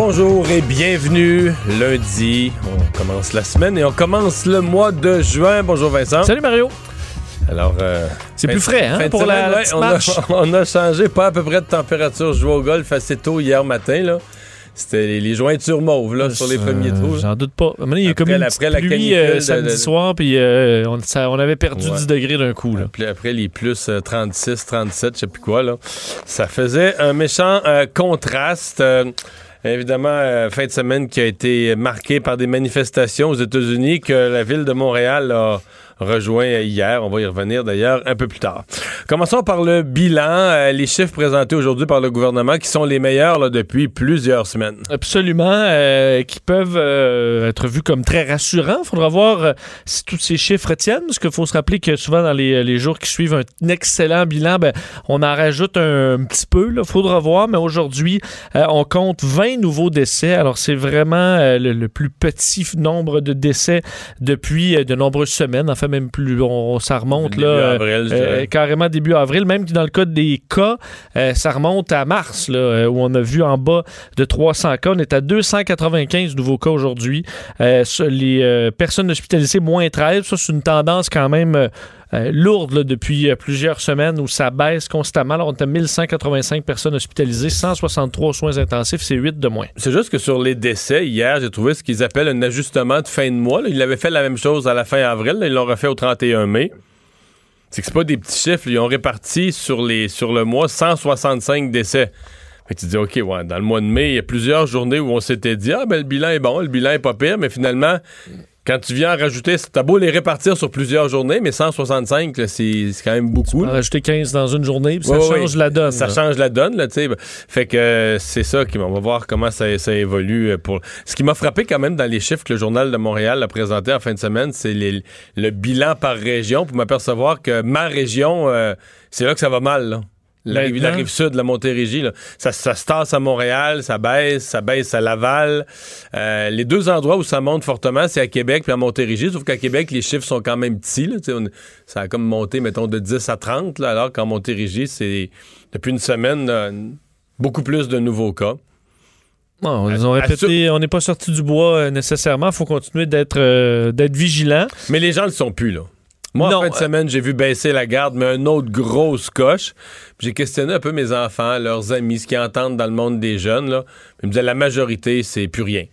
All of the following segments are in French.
Bonjour et bienvenue lundi. On commence la semaine et on commence le mois de juin. Bonjour Vincent. Salut Mario. Alors, euh, C'est plus frais, hein, pour la- semaine, la ouais, on, a, on a changé pas à peu près de température. Je jouais au golf assez tôt hier matin. là. C'était les, les jointures mauves là, sur les Euh, premiers trous. J'en doute pas. Il y a Après comme une après la pluie euh, samedi de- soir, puis euh, on, ça- on avait perdu Ouais. 10 degrés d'un coup. Là. Puis après les plus euh, 36, 37, je sais plus quoi, là. Ça faisait un méchant contraste. Évidemment, euh, fin de semaine qui a été marquée par des manifestations aux États-Unis que la ville de Montréal a rejoint hier. On va y revenir d'ailleurs un peu plus tard. Commençons par le bilan, euh, les chiffres présentés aujourd'hui par le gouvernement qui sont les meilleurs depuis plusieurs semaines. Absolument, euh, qui peuvent euh, être vus comme très rassurants. Il faudra voir si tous ces chiffres tiennent, parce qu'il faut se rappeler que souvent dans les, les jours qui suivent un excellent bilan, ben, on en rajoute un, petit peu. Il faudra voir, mais aujourd'hui, on compte 20 nouveaux décès. Alors c'est vraiment le, plus petit nombre de décès depuis de nombreuses semaines. Même plus, on, ça remonte Début là, euh, avril, euh, dirais. carrément début avril. Même que dans le cas des cas, euh, ça remonte à mars, là, euh, où on a vu en bas de 300 cas. On est à 295 nouveaux cas aujourd'hui. Euh, les euh, personnes hospitalisées, moins 13. Ça, c'est une tendance quand même euh, lourde là, depuis euh, plusieurs semaines où ça baisse constamment. Alors, on à 1185 personnes hospitalisées, 163 soins intensifs, c'est 8 de moins. C'est juste que sur les décès, hier, j'ai trouvé ce qu'ils appellent un ajustement de fin de mois. Ils avaient fait la même chose à la fin avril. Ils l'ont refait au 31 mai. C'est que c'est pas des petits chiffres. Ils ont réparti sur, les, le mois 165 décès. Fait tu dis, OK, dans le mois de mai, il y a plusieurs journées où on s'était dit, ah, ben, le bilan est bon, le bilan est pas pire, mais finalement, quand tu viens en rajouter, t'as beau les répartir sur plusieurs journées, mais 165, là, c'est quand même beaucoup. Rajouté 15 dans une journée, puis ça change la donne. Ça change la donne, là, tu sais. Fait que euh, c'est ça qui on va voir comment ça, ça évolue euh, pour. Ce qui m'a frappé quand même dans les chiffres que le journal de Montréal a présenté en fin de semaine, c'est le bilan par région pour m'apercevoir que ma région, euh, c'est là que ça va mal, là. La, rive- la Maintenant? rive sud, la Montérégie, là. Ça, ça se tasse à Montréal, ça baisse, ça baisse à Laval. Euh, les deux endroits où ça monte fortement, c'est à Québec puis à Montérégie. Sauf qu'à Québec, les chiffres sont quand même petits. Là, on- ça a comme monté, mettons, de 10 à 30, là, alors qu'en Montérégie, c'est depuis une semaine, là, beaucoup plus de nouveaux cas. Ils ont répété, on n'est pas sorti du bois euh, nécessairement. Il faut continuer d'être euh, d'être vigilant. Mais les gens ne le sont plus, là. Moi, Non, en fin de euh, semaine, j'ai vu baisser la garde, mais une autre grosse coche. J'ai questionné un peu mes enfants, leurs amis, ce qu'ils entendent dans le monde des jeunes. Là. Ils me disaient la majorité, c'est plus rien.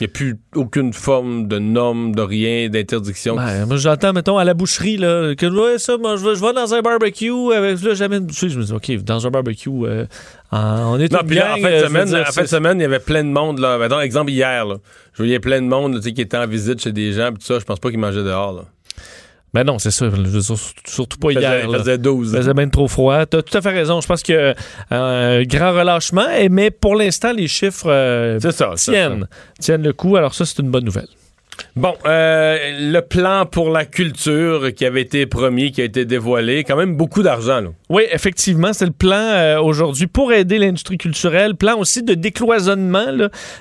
Il n'y a plus aucune forme de norme, de rien, d'interdiction. Ben, moi, j'entends, mettons, à la boucherie, là, que ouais, ça, moi, je vais, je vais dans un barbecue avec, là, jamais, je me dis, OK, dans un barbecue, euh, on est Non, puis là, en fin de euh, semaine, dire, en fin de semaine, il y avait plein de monde. Là. Mettons, exemple, hier, là, je voyais plein de monde là, qui étaient en visite chez des gens, puis tout ça. Je pense pas qu'ils mangeaient dehors. Là. Ben non, c'est ça, surtout pas Il faisait, hier. il faisait 12. Il faisait bien trop froid. Tu as tout à fait raison. Je pense qu'il y a un grand relâchement, mais pour l'instant, les chiffres euh, ça. ça. tiennent, tiennent le coup. Alors ça, c'est une bonne nouvelle. Bon, euh, le plan pour la culture qui avait été promis, qui a été dévoilé, quand même beaucoup d'argent. Oui, effectivement, c'est le plan euh, aujourd'hui pour aider l'industrie culturelle, plan aussi de décloisonnement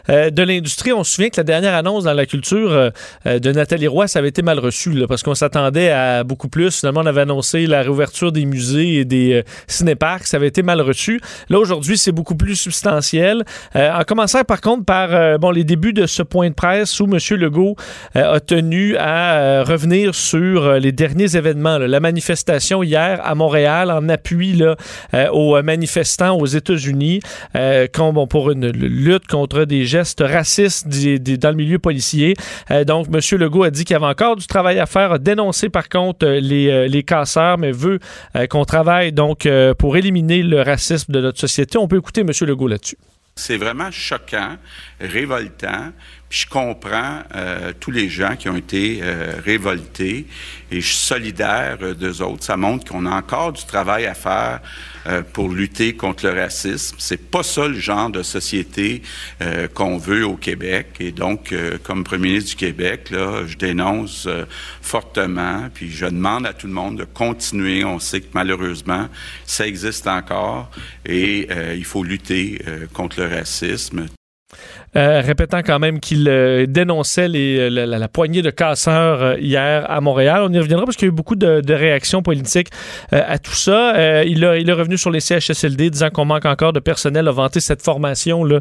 euh, de l'industrie. On se souvient que la dernière annonce dans la culture de Nathalie Roy, ça avait été mal reçu parce qu'on s'attendait à beaucoup plus. Finalement, on avait annoncé la réouverture des musées et des cinéparcs, ça avait été mal reçu. Là, aujourd'hui, c'est beaucoup plus substantiel. En commençant par contre par bon, les débuts de ce point de presse où M. Legault a tenu à euh, revenir sur euh, les derniers événements. La manifestation hier à Montréal en appui euh, aux manifestants aux États-Unis euh, pour une lutte contre des gestes racistes dans le milieu policier. Euh, donc, M. Legault a dit qu'il y avait encore du travail à faire, a dénoncé par contre euh, les, euh, les casseurs, mais veut euh, qu'on travaille donc euh, pour éliminer le racisme de notre société. On peut écouter M. Legault là-dessus. C'est vraiment choquant, révoltant. Je comprends euh, tous les gens qui ont été euh, révoltés et je suis solidaire euh, d'eux autres. Ça montre qu'on a encore du travail à faire euh, pour lutter contre le racisme. C'est pas ça le genre de société euh, qu'on veut au Québec. Et donc, euh, comme premier ministre du Québec, là, je dénonce fortement. Puis je demande à tout le monde de continuer. On sait que malheureusement, ça existe encore et il faut lutter contre le racisme. Euh, répétant quand même qu'il euh, dénonçait les, euh, la, poignée de casseurs hier à Montréal. On y reviendra parce qu'il y a eu beaucoup de, réactions politiques à tout ça. Il, a, il est revenu sur les CHSLD disant qu'on manque encore de personnel, a vanté cette formation là,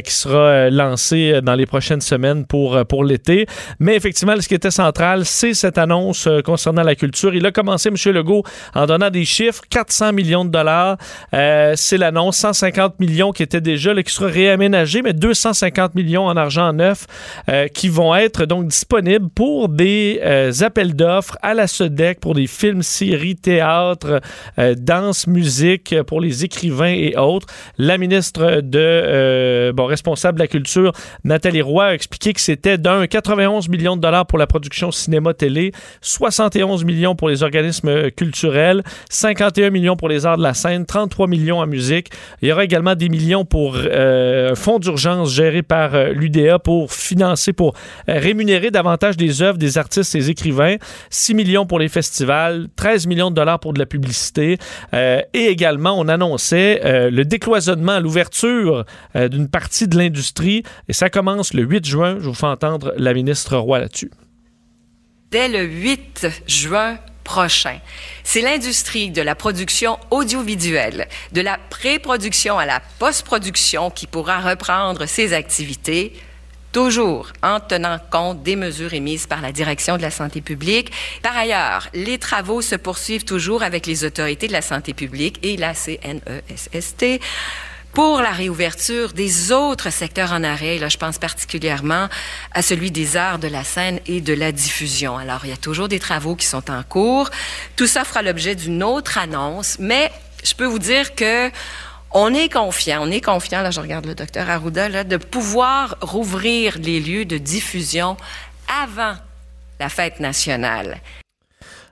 qui sera lancée dans les prochaines semaines pour, pour l'été. Mais effectivement, ce qui était central, c'est cette annonce concernant la culture. Il a commencé, M. Legault, en donnant des chiffres, 400 millions de dollars. C'est l'annonce, 150 millions qui étaient déjà, là, qui sera réaménagé, mais 250 millions en argent neuf euh, qui vont être donc disponibles pour des euh, appels d'offres à la SEDEC pour des films, séries, théâtre, euh, danse, musique pour les écrivains et autres. La ministre de euh, bon responsable de la culture, Nathalie Roy, a expliqué que c'était d'un 91 millions de dollars pour la production cinéma-télé, 71 millions pour les organismes culturels, 51 millions pour les arts de la scène, 33 millions en musique. Il y aura également des millions pour un fonds d'urgence par euh, l'UDA pour financer, pour euh, rémunérer davantage des œuvres des artistes et des écrivains. 6 millions pour les festivals, 13 millions de dollars pour de la publicité. Euh, et également, on annonçait le décloisonnement, l'ouverture d'une partie de l'industrie. Et ça commence le 8 juin. Je vous fais entendre la ministre Roy là-dessus. dès le 8 juin C'est l'industrie de la production audiovisuelle, de la pré-production à la post-production qui pourra reprendre ses activités toujours en tenant compte des mesures émises par la Direction de la santé publique. Par ailleurs, les travaux se poursuivent toujours avec les autorités de la santé publique et la CNESST pour la réouverture des autres secteurs en arrêt. Là, je pense particulièrement à celui des arts de la scène et de la diffusion. Alors, il y a toujours des travaux qui sont en cours. Tout ça fera l'objet d'une autre annonce, mais je peux vous dire que on est confiant, on est confiant, là je regarde le docteur Arruda, là, de pouvoir rouvrir les lieux de diffusion avant la fête nationale.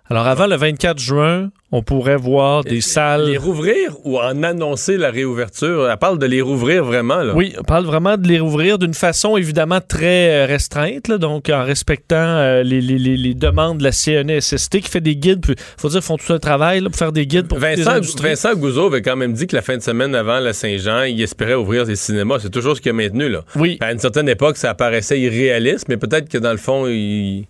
Alors, avant le 24 juin, on pourrait voir des salles. Les rouvrir ou en annoncer la réouverture? Elle parle de les rouvrir vraiment, là. Oui, on parle vraiment de les rouvrir d'une façon évidemment très euh, restreinte, là, donc en respectant euh, les, les- les- demandes de la CNESST qui fait des guides. Il faut dire qu'ils font tout un travail là, pour faire des guides pour Vincent. Vincent Gouzeau avait quand même dit que la fin de semaine avant la Saint-Jean, il espérait ouvrir des cinémas. C'est toujours ce qu'il a maintenu, là. Oui. À une certaine époque, ça paraissait irréaliste, mais peut-être que dans le fond, il...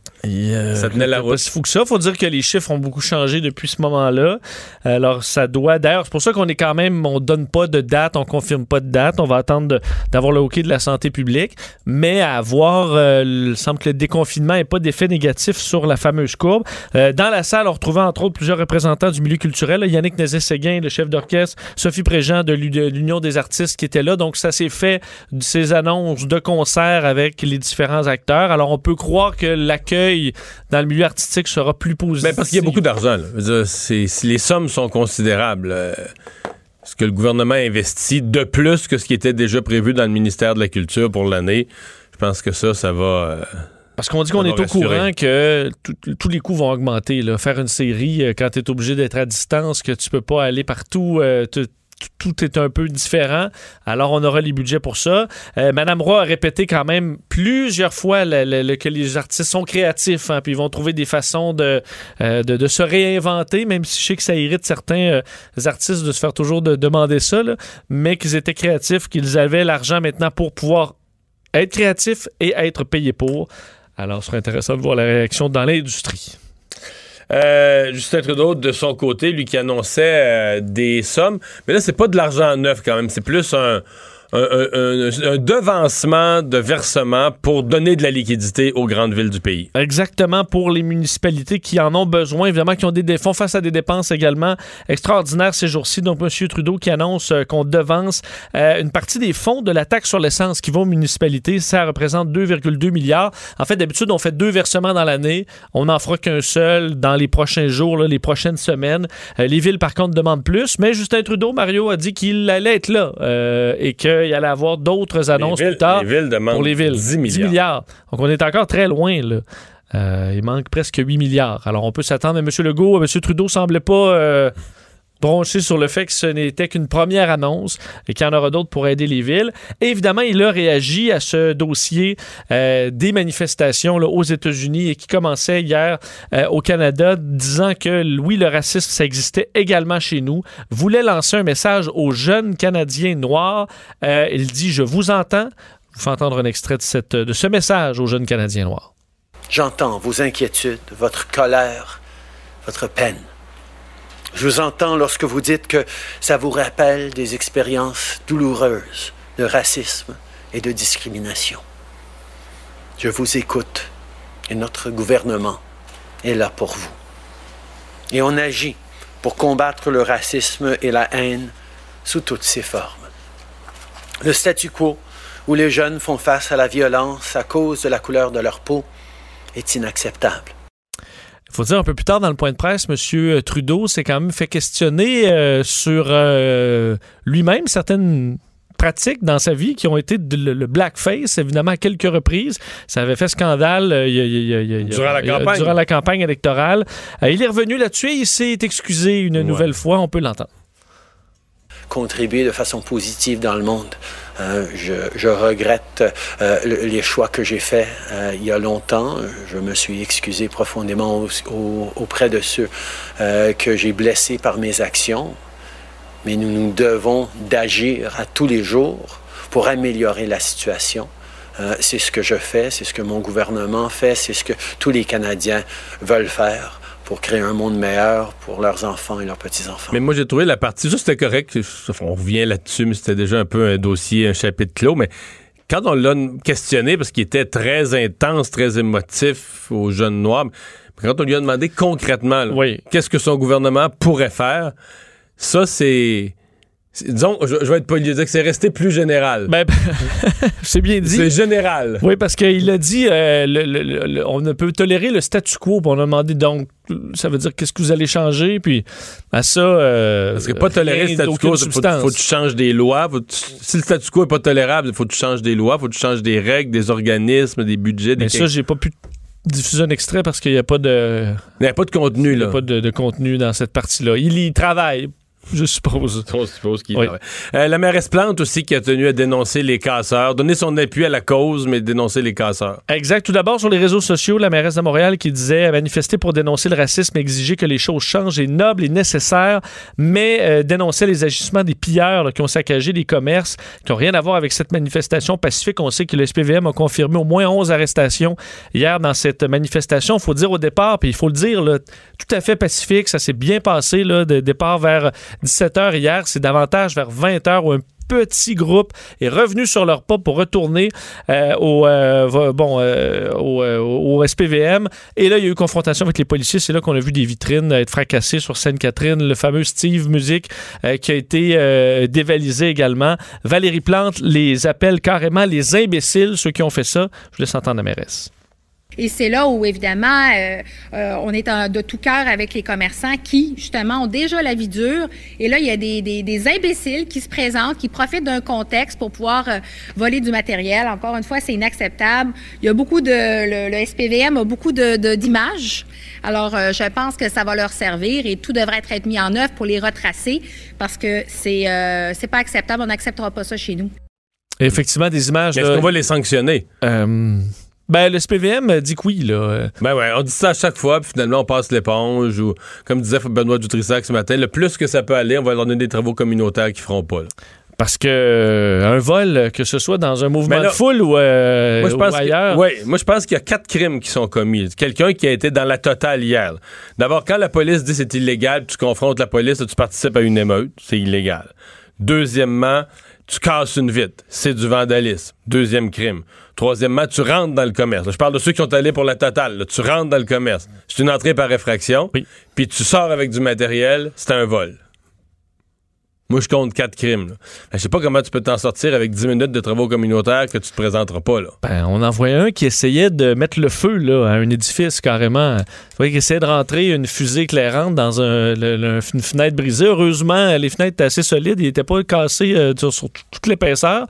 Ça tenait la C'est route. pas si fou que ça. faut dire que les chiffres ont beaucoup changé depuis ce moment-là. Alors, ça doit. D'ailleurs, c'est pour ça qu'on est quand même. On donne pas de date, on confirme pas de date. On va attendre d'avoir le OK de la santé publique. Mais à voir, euh, il semble que le déconfinement n'ait pas d'effet négatif sur la fameuse courbe. Euh, dans la salle, on retrouvait entre autres plusieurs représentants du milieu culturel. Là, Yannick Nézet-Séguin, le chef d'orchestre, Sophie Préjean de l'U- de l'Union des artistes qui étaient là. Donc, ça s'est fait de ces annonces de concerts avec les différents acteurs. Alors, on peut croire que l'accueil dans le milieu artistique sera plus positif. Ben, parce qu'il y a beaucoup d'argent. si les sommes sont considérables, euh, ce que le gouvernement investit de plus que ce qui était déjà prévu dans le ministère de la Culture pour l'année, je pense que ça, ça va... euh, Parce qu'on dit qu'on est au rassurer. courant que tout- tous les coûts vont augmenter. là. Faire une série euh, quand tu es obligé d'être à distance, que tu peux pas aller partout, euh, tout est un peu différent. Alors, on aura les budgets pour ça. Euh, Madame Roy a répété quand même plusieurs fois que les artistes sont créatifs, hein, puis ils vont trouver des façons de, euh, de, de se réinventer, même si je sais que ça irrite certains euh, artistes de se faire toujours de- demander ça, mais qu'ils étaient créatifs, qu'ils avaient l'argent maintenant pour pouvoir être créatifs et être payés pour. Alors, ce serait intéressant de voir la réaction dans l'industrie. Euh, Justin Trudeau, de son côté, lui qui annonçait euh, des sommes. Mais là, c'est pas de l'argent neuf quand même. C'est plus un, un, devancement de versement pour donner de la liquidité aux grandes villes du pays. Exactement pour les municipalités qui en ont besoin, évidemment, qui ont des font face à des dépenses également extraordinaires ces jours-ci. Donc, M. Trudeau qui annonce euh, qu'on devance euh, une partie des fonds de la taxe sur l'essence qui vont aux municipalités. Ça représente 2,2 milliards. En fait, d'habitude, on fait deux versements dans l'année. On n'en fera qu'un seul dans les prochains jours, les prochaines semaines. Euh, les villes, par contre, demandent plus. Mais Justin Trudeau, Mario, a dit qu'il allait être là euh, et qu'il qu'il allait avoir d'autres annonces villes, plus tard les villes pour les villes. 10 milliards. Donc, on est encore très loin, là. Euh, il manque presque 8 milliards. Alors, on peut s'attendre. Mais M. Legault, M. Trudeau semblait pas euh, bronché sur le fait que ce n'était qu'une première annonce et qu'il y en aura d'autres pour aider les villes. Évidemment, il a réagi à ce dossier euh, des manifestations aux États-Unis et qui commençait hier euh, au Canada, disant que oui, le racisme, ça existait également chez nous. Voulait lancer un message aux jeunes Canadiens noirs. Euh, il dit Je vous entends. Je vous fais entendre un extrait de, cette, de ce message aux jeunes Canadiens noirs. J'entends vos inquiétudes, votre colère, votre peine. Je vous entends lorsque vous dites que ça vous rappelle des expériences douloureuses de racisme et de discrimination. Je vous écoute et notre gouvernement est là pour vous. Et on agit pour combattre le racisme et la haine sous toutes ses formes. Le statu quo où les jeunes font face à la violence à cause de la couleur de leur peau est inacceptable. Il faut dire un peu plus tard dans le point de presse, M. Trudeau s'est quand même fait questionner euh, sur euh, lui-même certaines pratiques dans sa vie qui ont été de, le, le, blackface, évidemment, à quelques reprises. Ça avait fait scandale euh, y a, y a, durant, la campagne. durant la campagne électorale. il est revenu là-dessus et il s'est excusé une ouais. nouvelle fois. On peut l'entendre. Contribuer de façon positive dans le monde. Euh, je, regrette euh, le, les choix que j'ai faits euh, il y a longtemps. Je me suis excusé profondément au, au, auprès de ceux que j'ai blessés par mes actions. Mais nous nous devons d'agir à tous les jours pour améliorer la situation. C'est ce que je fais, c'est ce que mon gouvernement fait, c'est ce que tous les Canadiens veulent faire pour créer un monde meilleur pour leurs enfants et leurs petits-enfants. Mais moi, j'ai trouvé la partie, ça c'était correct, on revient là-dessus, mais c'était déjà un peu un dossier, un chapitre clos, mais quand on l'a questionné, parce qu'il était très intense, très émotif aux jeunes noirs, quand on lui a demandé concrètement, oui. qu'est-ce que son gouvernement pourrait faire, ça c'est... Disons, je, je, vais être poli, dire que c'est resté plus général. Ben, c'est bien dit. C'est général. Oui, parce qu'il a dit euh, le, le, le, on ne peut tolérer le statu quo. On a demandé donc, ça veut dire qu'est-ce que vous allez changer, puis à ça. Euh, parce que pas tolérer le statu quo, il faut, faut, que tu changes des lois. Faut si le statu quo est pas tolérable, il faut que tu changes des lois, il faut que tu changes des règles, des organismes, des budgets. Des Mais ça, j'ai pas pu diffuser un extrait parce qu'il n'y a pas de. Il n'y a pas de contenu, là. Il n'y a pas de, de contenu dans cette partie-là. Il y travaille je suppose. On suppose qu'il oui. euh, La mairesse Plante aussi qui a tenu à dénoncer les casseurs, donner son appui à la cause, mais dénoncer les casseurs. Exact. Tout d'abord, sur les réseaux sociaux, la mairesse de Montréal qui disait manifester pour dénoncer le racisme, exiger que les choses changent est noble et nécessaire, mais euh, dénoncer les agissements des pilleurs là, qui ont saccagé les commerces, qui n'ont rien à voir avec cette manifestation pacifique. On sait que le SPVM a confirmé au moins 11 arrestations hier dans cette manifestation. Il faut dire au départ, puis il faut le dire, là, tout à fait pacifique, ça s'est bien passé, là, de départ vers 17h hier, c'est davantage vers 20h où un petit groupe est revenu sur leur pas pour retourner euh, au, euh, euh, SPVM. Et là, il y a eu confrontation avec les policiers. C'est là qu'on a vu des vitrines être fracassées sur Sainte-Catherine. Le fameux Steve Music qui a été dévalisé également. Valérie Plante les appelle carrément les imbéciles, ceux qui ont fait ça. Je laisse entendre la mairesse. Et c'est là où, évidemment, euh, euh, on est en, de tout cœur avec les commerçants qui, justement, ont déjà la vie dure. Et là, il y a des, des, des imbéciles qui se présentent, qui profitent d'un contexte pour pouvoir euh, voler du matériel. Encore une fois, c'est inacceptable. Il y a beaucoup de... Le, le SPVM a beaucoup d'images. Alors, euh, je pense que ça va leur servir et tout devrait être mis en œuvre pour les retracer parce que c'est euh, c'est pas acceptable. On n'acceptera pas ça chez nous. Effectivement, des images... Est-ce qu'on va les sanctionner? Euh... Ben, le SPVM dit que oui, là. Ben ouais, on dit ça à chaque fois, puis finalement, on passe l'éponge, ou, comme disait Benoît Dutrissac ce matin, le plus que ça peut aller, on va leur donner des travaux communautaires qu'ils feront pas, là. Parce que euh, un vol, que ce soit dans un mouvement là, de foule ou, euh, moi, je pense ou ailleurs. Oui, moi je pense qu'il y a quatre crimes qui sont commis. Quelqu'un qui a été dans la totale hier. D'abord, quand la police dit c'est illégal, tu confrontes la police, tu participes à une émeute, c'est illégal. Deuxièmement, tu casses une vitre, c'est du vandalisme. Deuxième crime. Troisièmement, tu rentres dans le commerce. Là, je parle de ceux qui sont allés pour la totale. Là, tu rentres dans le commerce. C'est une entrée par effraction. Oui. Puis tu sors avec du matériel, c'est un vol. Moi, je compte quatre crimes. Ben, je sais pas comment tu peux t'en sortir avec 10 minutes de travaux communautaires que tu te présenteras pas. Là. Ben, on en voyait un qui essayait de mettre le feu là, à un édifice carrément. Tu vois, qui essayait de rentrer une fusée éclairante dans un, le- le- une fenêtre brisée. Heureusement, les fenêtres étaient assez solides. Ils n'étaient pas cassés euh, sur, sur toute l'épaisseur.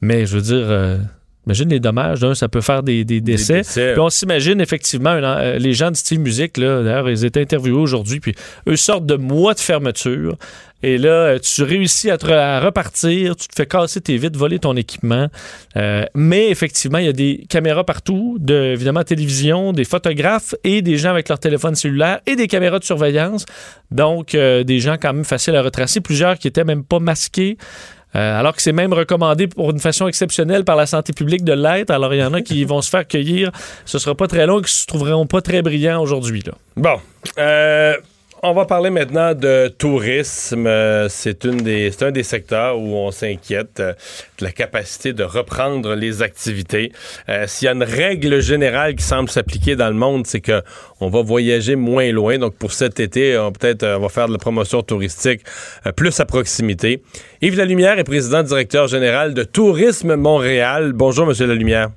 Mais je veux dire, euh, imagine les dommages. D'un, ça peut faire des, des décès. décès. Puis on s'imagine effectivement, euh, les gens de Steve Music, là, d'ailleurs, ils étaient interviewés aujourd'hui, puis eux sortent de mois de fermeture. Et là, euh, tu réussis à, te à repartir, tu te fais casser tes vitres, voler ton équipement. Euh, mais effectivement, il y a des caméras partout, de, évidemment, télévision, des photographes et des gens avec leur téléphone cellulaire et des caméras de surveillance. Donc, euh, des gens quand même faciles à retracer. Plusieurs qui étaient même pas masqués. Euh, alors que c'est même recommandé pour une façon exceptionnelle par la santé publique de l'être. Alors, il y en a qui vont se faire cueillir. Ce sera pas très long et qui se trouveront pas très brillants aujourd'hui. Bon. Euh, on va parler maintenant de tourisme. Euh, C'est un des secteurs où on s'inquiète euh, de la capacité de reprendre les activités. Euh, S'il y a une règle générale qui semble s'appliquer dans le monde, c'est que on va voyager moins loin. Donc pour cet été, on peut-être on va faire de la promotion touristique plus à proximité. Yves Lalumière est président directeur général de Tourisme Montréal. Bonjour, Monsieur Lalumière.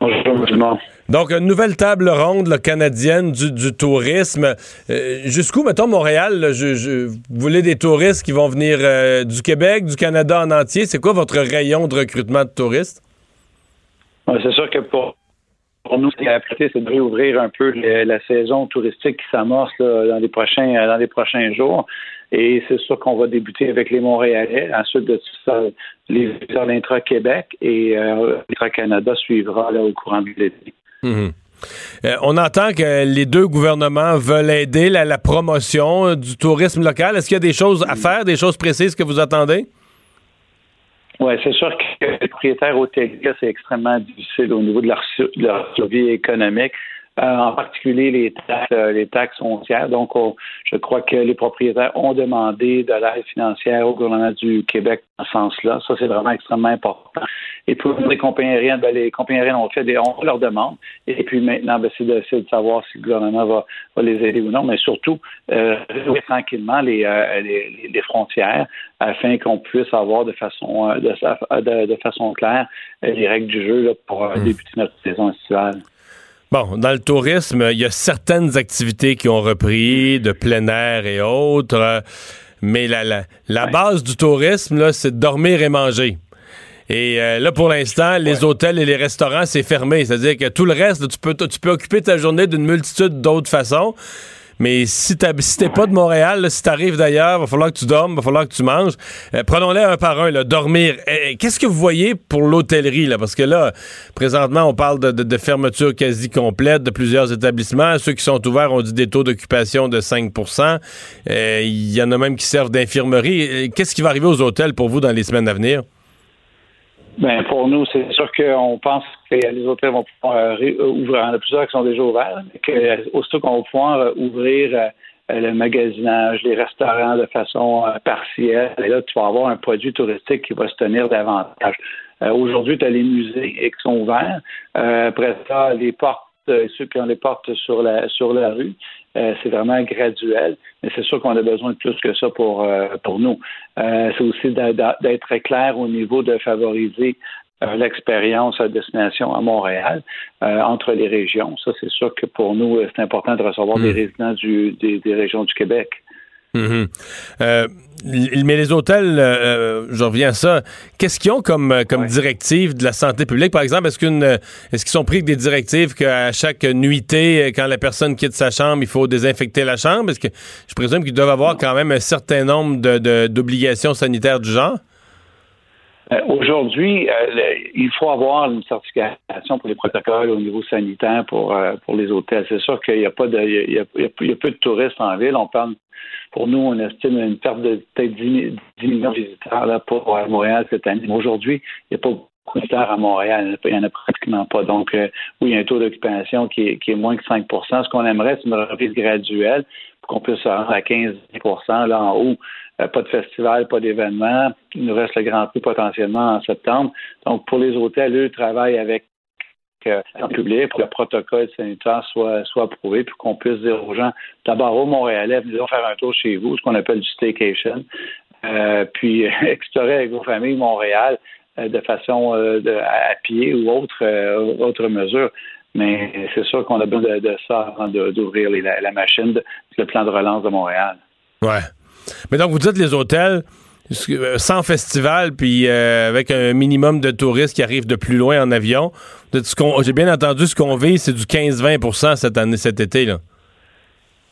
Bonjour, monde. Donc, une nouvelle table ronde là, canadienne du, du tourisme. Euh, Jusqu'où, mettons, Montréal, là, je, je- vous voulez des touristes qui vont venir euh, du Québec, du Canada en entier? C'est quoi votre rayon de recrutement de touristes? Ouais, c'est sûr que pour, pour nous, c'est de réouvrir un peu le- la saison touristique qui s'amorce là, dans les prochains dans les prochains jours. Et c'est sûr qu'on va débuter avec les Montréalais. Ensuite de ça, les visiteurs l'intra-Québec et euh, l'intra-Canada suivra là, au courant de l'été. Mhm. Euh, on entend que les deux gouvernements veulent aider la, la promotion euh, du tourisme local. Est-ce qu'il y a des choses à faire, des choses précises que vous attendez? Oui, c'est sûr que les propriétaires hôteliers, c'est extrêmement difficile au niveau de leur, de leur survie économique, en particulier les taxes, euh, les taxes foncières. Donc, on- je crois que les propriétaires ont demandé de l'aide financière au gouvernement du Québec dans ce sens-là. Ça, c'est vraiment extrêmement important. Et pour les compagnies aériennes, ben, les compagnies aériennes ont fait des, ont fait leur demande. Et puis maintenant, ben, c'est de, de savoir si le gouvernement va, va les aider ou non, mais surtout euh, tranquillement les, euh, les, les- frontières afin qu'on puisse avoir de façon euh, de, de- de façon claire euh, les règles du jeu là, pour euh, débuter notre saison estivale. Bon, dans le tourisme, il y a certaines activités qui ont repris, de plein air et autres, euh, mais la, la, la base du tourisme, c'est de dormir et manger. Et euh, là, pour l'instant, les hôtels et les restaurants, c'est fermé. C'est-à-dire que tout le reste, tu peux, tu peux occuper ta journée d'une multitude d'autres façons. Mais si t'as- si t'es pas de Montréal, là, si t'arrives d'ailleurs, va falloir que tu dormes, va falloir que tu manges. Euh, Prenons-les un par un, là, dormir. Euh, Qu'est-ce que vous voyez pour l'hôtellerie, là? Parce que là, présentement, on parle de fermeture quasi complète de plusieurs établissements. Ceux qui sont ouverts ont dit des taux d'occupation de 5% Euh, Il y en a même qui servent d'infirmerie. Euh, Qu'est-ce qui va arriver aux hôtels pour vous dans les semaines à venir? Ben, pour nous, c'est sûr qu'on pense que les hôtels vont pouvoir euh, euh, ouvrir. Il y en a plusieurs qui sont déjà ouverts, que, euh, aussitôt qu'on va pouvoir ouvrir le magasinage, les restaurants de façon partielle, et là, tu vas avoir un produit touristique qui va se tenir davantage. Aujourd'hui, tu as les musées et qui sont ouverts. Après ça, les portes, ceux qui ont les portes sur la sur la rue, euh, c'est vraiment graduel, mais c'est sûr qu'on a besoin de plus que ça pour euh, pour nous. Euh, c'est aussi d'être très clair au niveau de favoriser l'expérience à destination à Montréal euh, entre les régions. Ça, c'est sûr que pour nous, c'est important de recevoir des résidents du, des, des régions du Québec. Mhm. Euh, mais les hôtels, euh, je reviens à ça, qu'est-ce qu'ils ont comme, euh, comme directive de la santé publique? Par exemple, est-ce qu'une euh, est-ce qu'ils sont pris avec des directives qu'à chaque nuitée, euh, quand la personne quitte sa chambre, il faut désinfecter la chambre? Est-ce que je présume qu'ils doivent avoir quand même un certain nombre de- d'obligations sanitaires du genre? Euh, Aujourd'hui, euh, il faut avoir une certification pour les protocoles au niveau sanitaire pour, euh, pour les hôtels. C'est sûr qu'il n'y a pas de, il y a, peu de touristes en ville. On parle, pour nous, on estime une perte de peut-être 10, 10 millions de visiteurs là, pour Montréal cette année. Aujourd'hui, il n'y a pas beaucoup de visiteurs à Montréal. Il n'y en a pratiquement pas. Donc, oui, il y a un taux d'occupation qui est, moins que 5% Ce qu'on aimerait, c'est une reprise graduelle qu'on puisse se rendre à 15 là en haut. Euh, pas de festival, pas d'événement. Il nous reste le Grand Prix potentiellement en septembre. Donc, pour les hôtels, eux, travaillent avec euh, le public pour que le protocole sanitaire soit, soit approuvé, puis qu'on puisse dire aux gens, d'abord au Montréalais, venez faire un tour chez vous, ce qu'on appelle du staycation. euh, puis explorer avec vos familles Montréal euh, de façon euh, à pied ou autre, autre mesure. Mais c'est sûr qu'on a besoin de, ça avant d'ouvrir la, machine, le plan de relance de Montréal. Ouais. Mais donc, vous dites les hôtels, sans festival, puis avec un minimum de touristes qui arrivent de plus loin en avion. J'ai bien entendu ce qu'on vit, c'est du 15-20% cette année, cet été. là.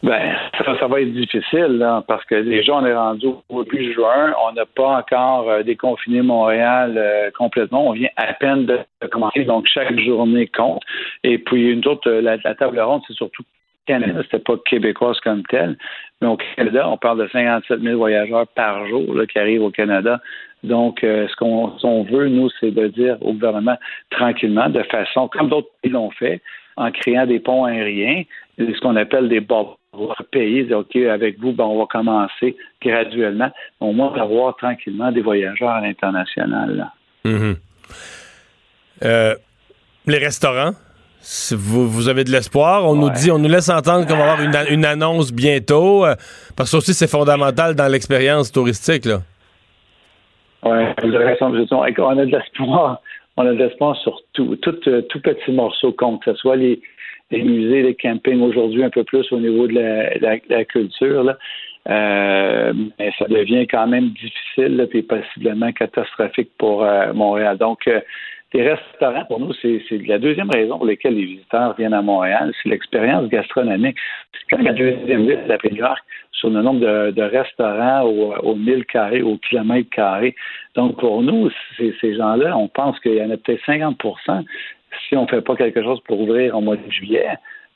Ben, ça, va être difficile, parce que déjà, on est rendu au début juin. On n'a pas encore euh, déconfiné Montréal euh, complètement. On vient à peine de, commencer, donc chaque journée compte. Et puis, une autre, euh, la, table ronde, c'est surtout Canada, c'était pas québécoise comme tel. Mais au Canada, on parle de 57 000 voyageurs par jour qui arrivent au Canada. Donc, ce qu'on veut, nous, c'est de dire au gouvernement tranquillement, de façon, comme d'autres pays l'ont fait, en créant des ponts aériens, ce qu'on appelle des pays, dire, OK, avec vous, ben, on va commencer graduellement, au moins d'avoir tranquillement des voyageurs à l'international. Mm-hmm. Euh, les restaurants, vous, vous, avez de l'espoir. On nous dit, on nous laisse entendre qu'on va avoir une, annonce bientôt, euh, parce que aussi c'est fondamental dans l'expérience touristique. Oui, vous avez raison. On a de l'espoir. On a de l'espoir sur tout, tout, euh, tout petit morceau compte, que ce soit les, les musées, les campings aujourd'hui un peu plus au niveau de la, culture. Là. Euh, mais ça devient quand même difficile et possiblement catastrophique pour euh, Montréal. Donc, euh, les restaurants, pour nous, c'est la deuxième raison pour laquelle les visiteurs viennent à Montréal, c'est l'expérience gastronomique. Quand la deuxième ville de New York sur le nombre de, restaurants au, au 1000 carrés, au kilomètre carré. Donc, pour nous, ces gens-là, on pense qu'il y en a peut-être 50 si on ne fait pas quelque chose pour ouvrir en mois de juillet,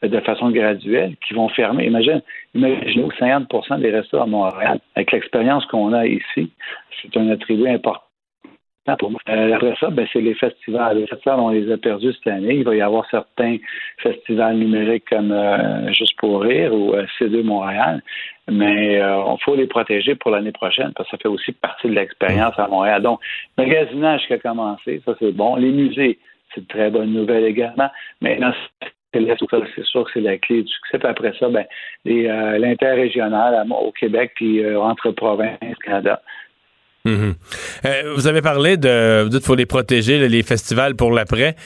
euh, de façon graduelle, qui vont fermer. Imagine, imaginez 50% des restaurants à Montréal, avec l'expérience qu'on a ici, c'est un attribut important pour moi. Euh, après ça, ben, c'est les festivals. Les festivals, on les a perdus cette année. Il va y avoir certains festivals numériques comme euh, Juste pour rire ou C2 Montréal, mais il faut les protéger pour l'année prochaine parce que ça fait aussi partie de l'expérience à Montréal. Donc, le magasinage qui a commencé, ça c'est bon. Les musées, c'est une très bonne nouvelle également. Mais c'est sûr que c'est la clé du succès. Puis après ça, ben, euh, l'interrégional au Québec puis euh, entre provinces, Canada. Mhm. Euh, vous avez parlé de, vous dites qu'il faut les protéger, les festivals pour l'après.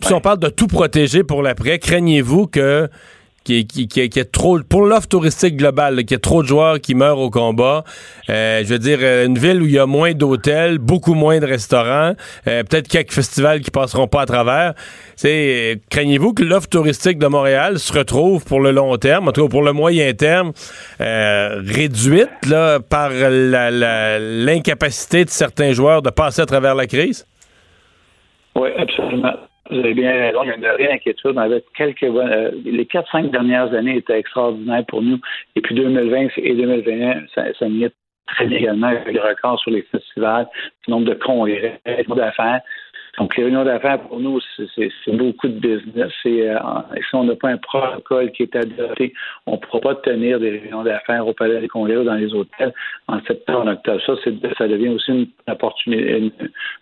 Si on parle de tout protéger pour l'après, craignez-vous que qui, qui, qui, est trop pour l'offre touristique globale, qu'il y a trop de joueurs qui meurent au combat. Euh, je veux dire, euh, une ville où il y a moins d'hôtels, beaucoup moins de restaurants, euh, peut-être quelques festivals qui passeront pas à travers. Craignez-vous que l'offre touristique de Montréal se retrouve pour le long terme, en tout cas pour le moyen terme, réduite par l'incapacité de certains joueurs de passer à travers la crise? Oui, absolument. Vous avez bien raison, il y a une vraie. Avec quelques, euh, les quatre, cinq dernières années étaient extraordinaires pour nous. Et puis 2020 et 2021, ça, ça est très bien également avec le record sur les festivals, le nombre de congrès, le nombre d'affaires. Donc, les réunions d'affaires, pour nous, c'est beaucoup de business. Et, euh, si on n'a pas un protocole qui est adopté, on ne pourra pas tenir des réunions d'affaires au Palais des Congrès ou dans les hôtels en septembre, en octobre. Ça, ça devient aussi une opportunité,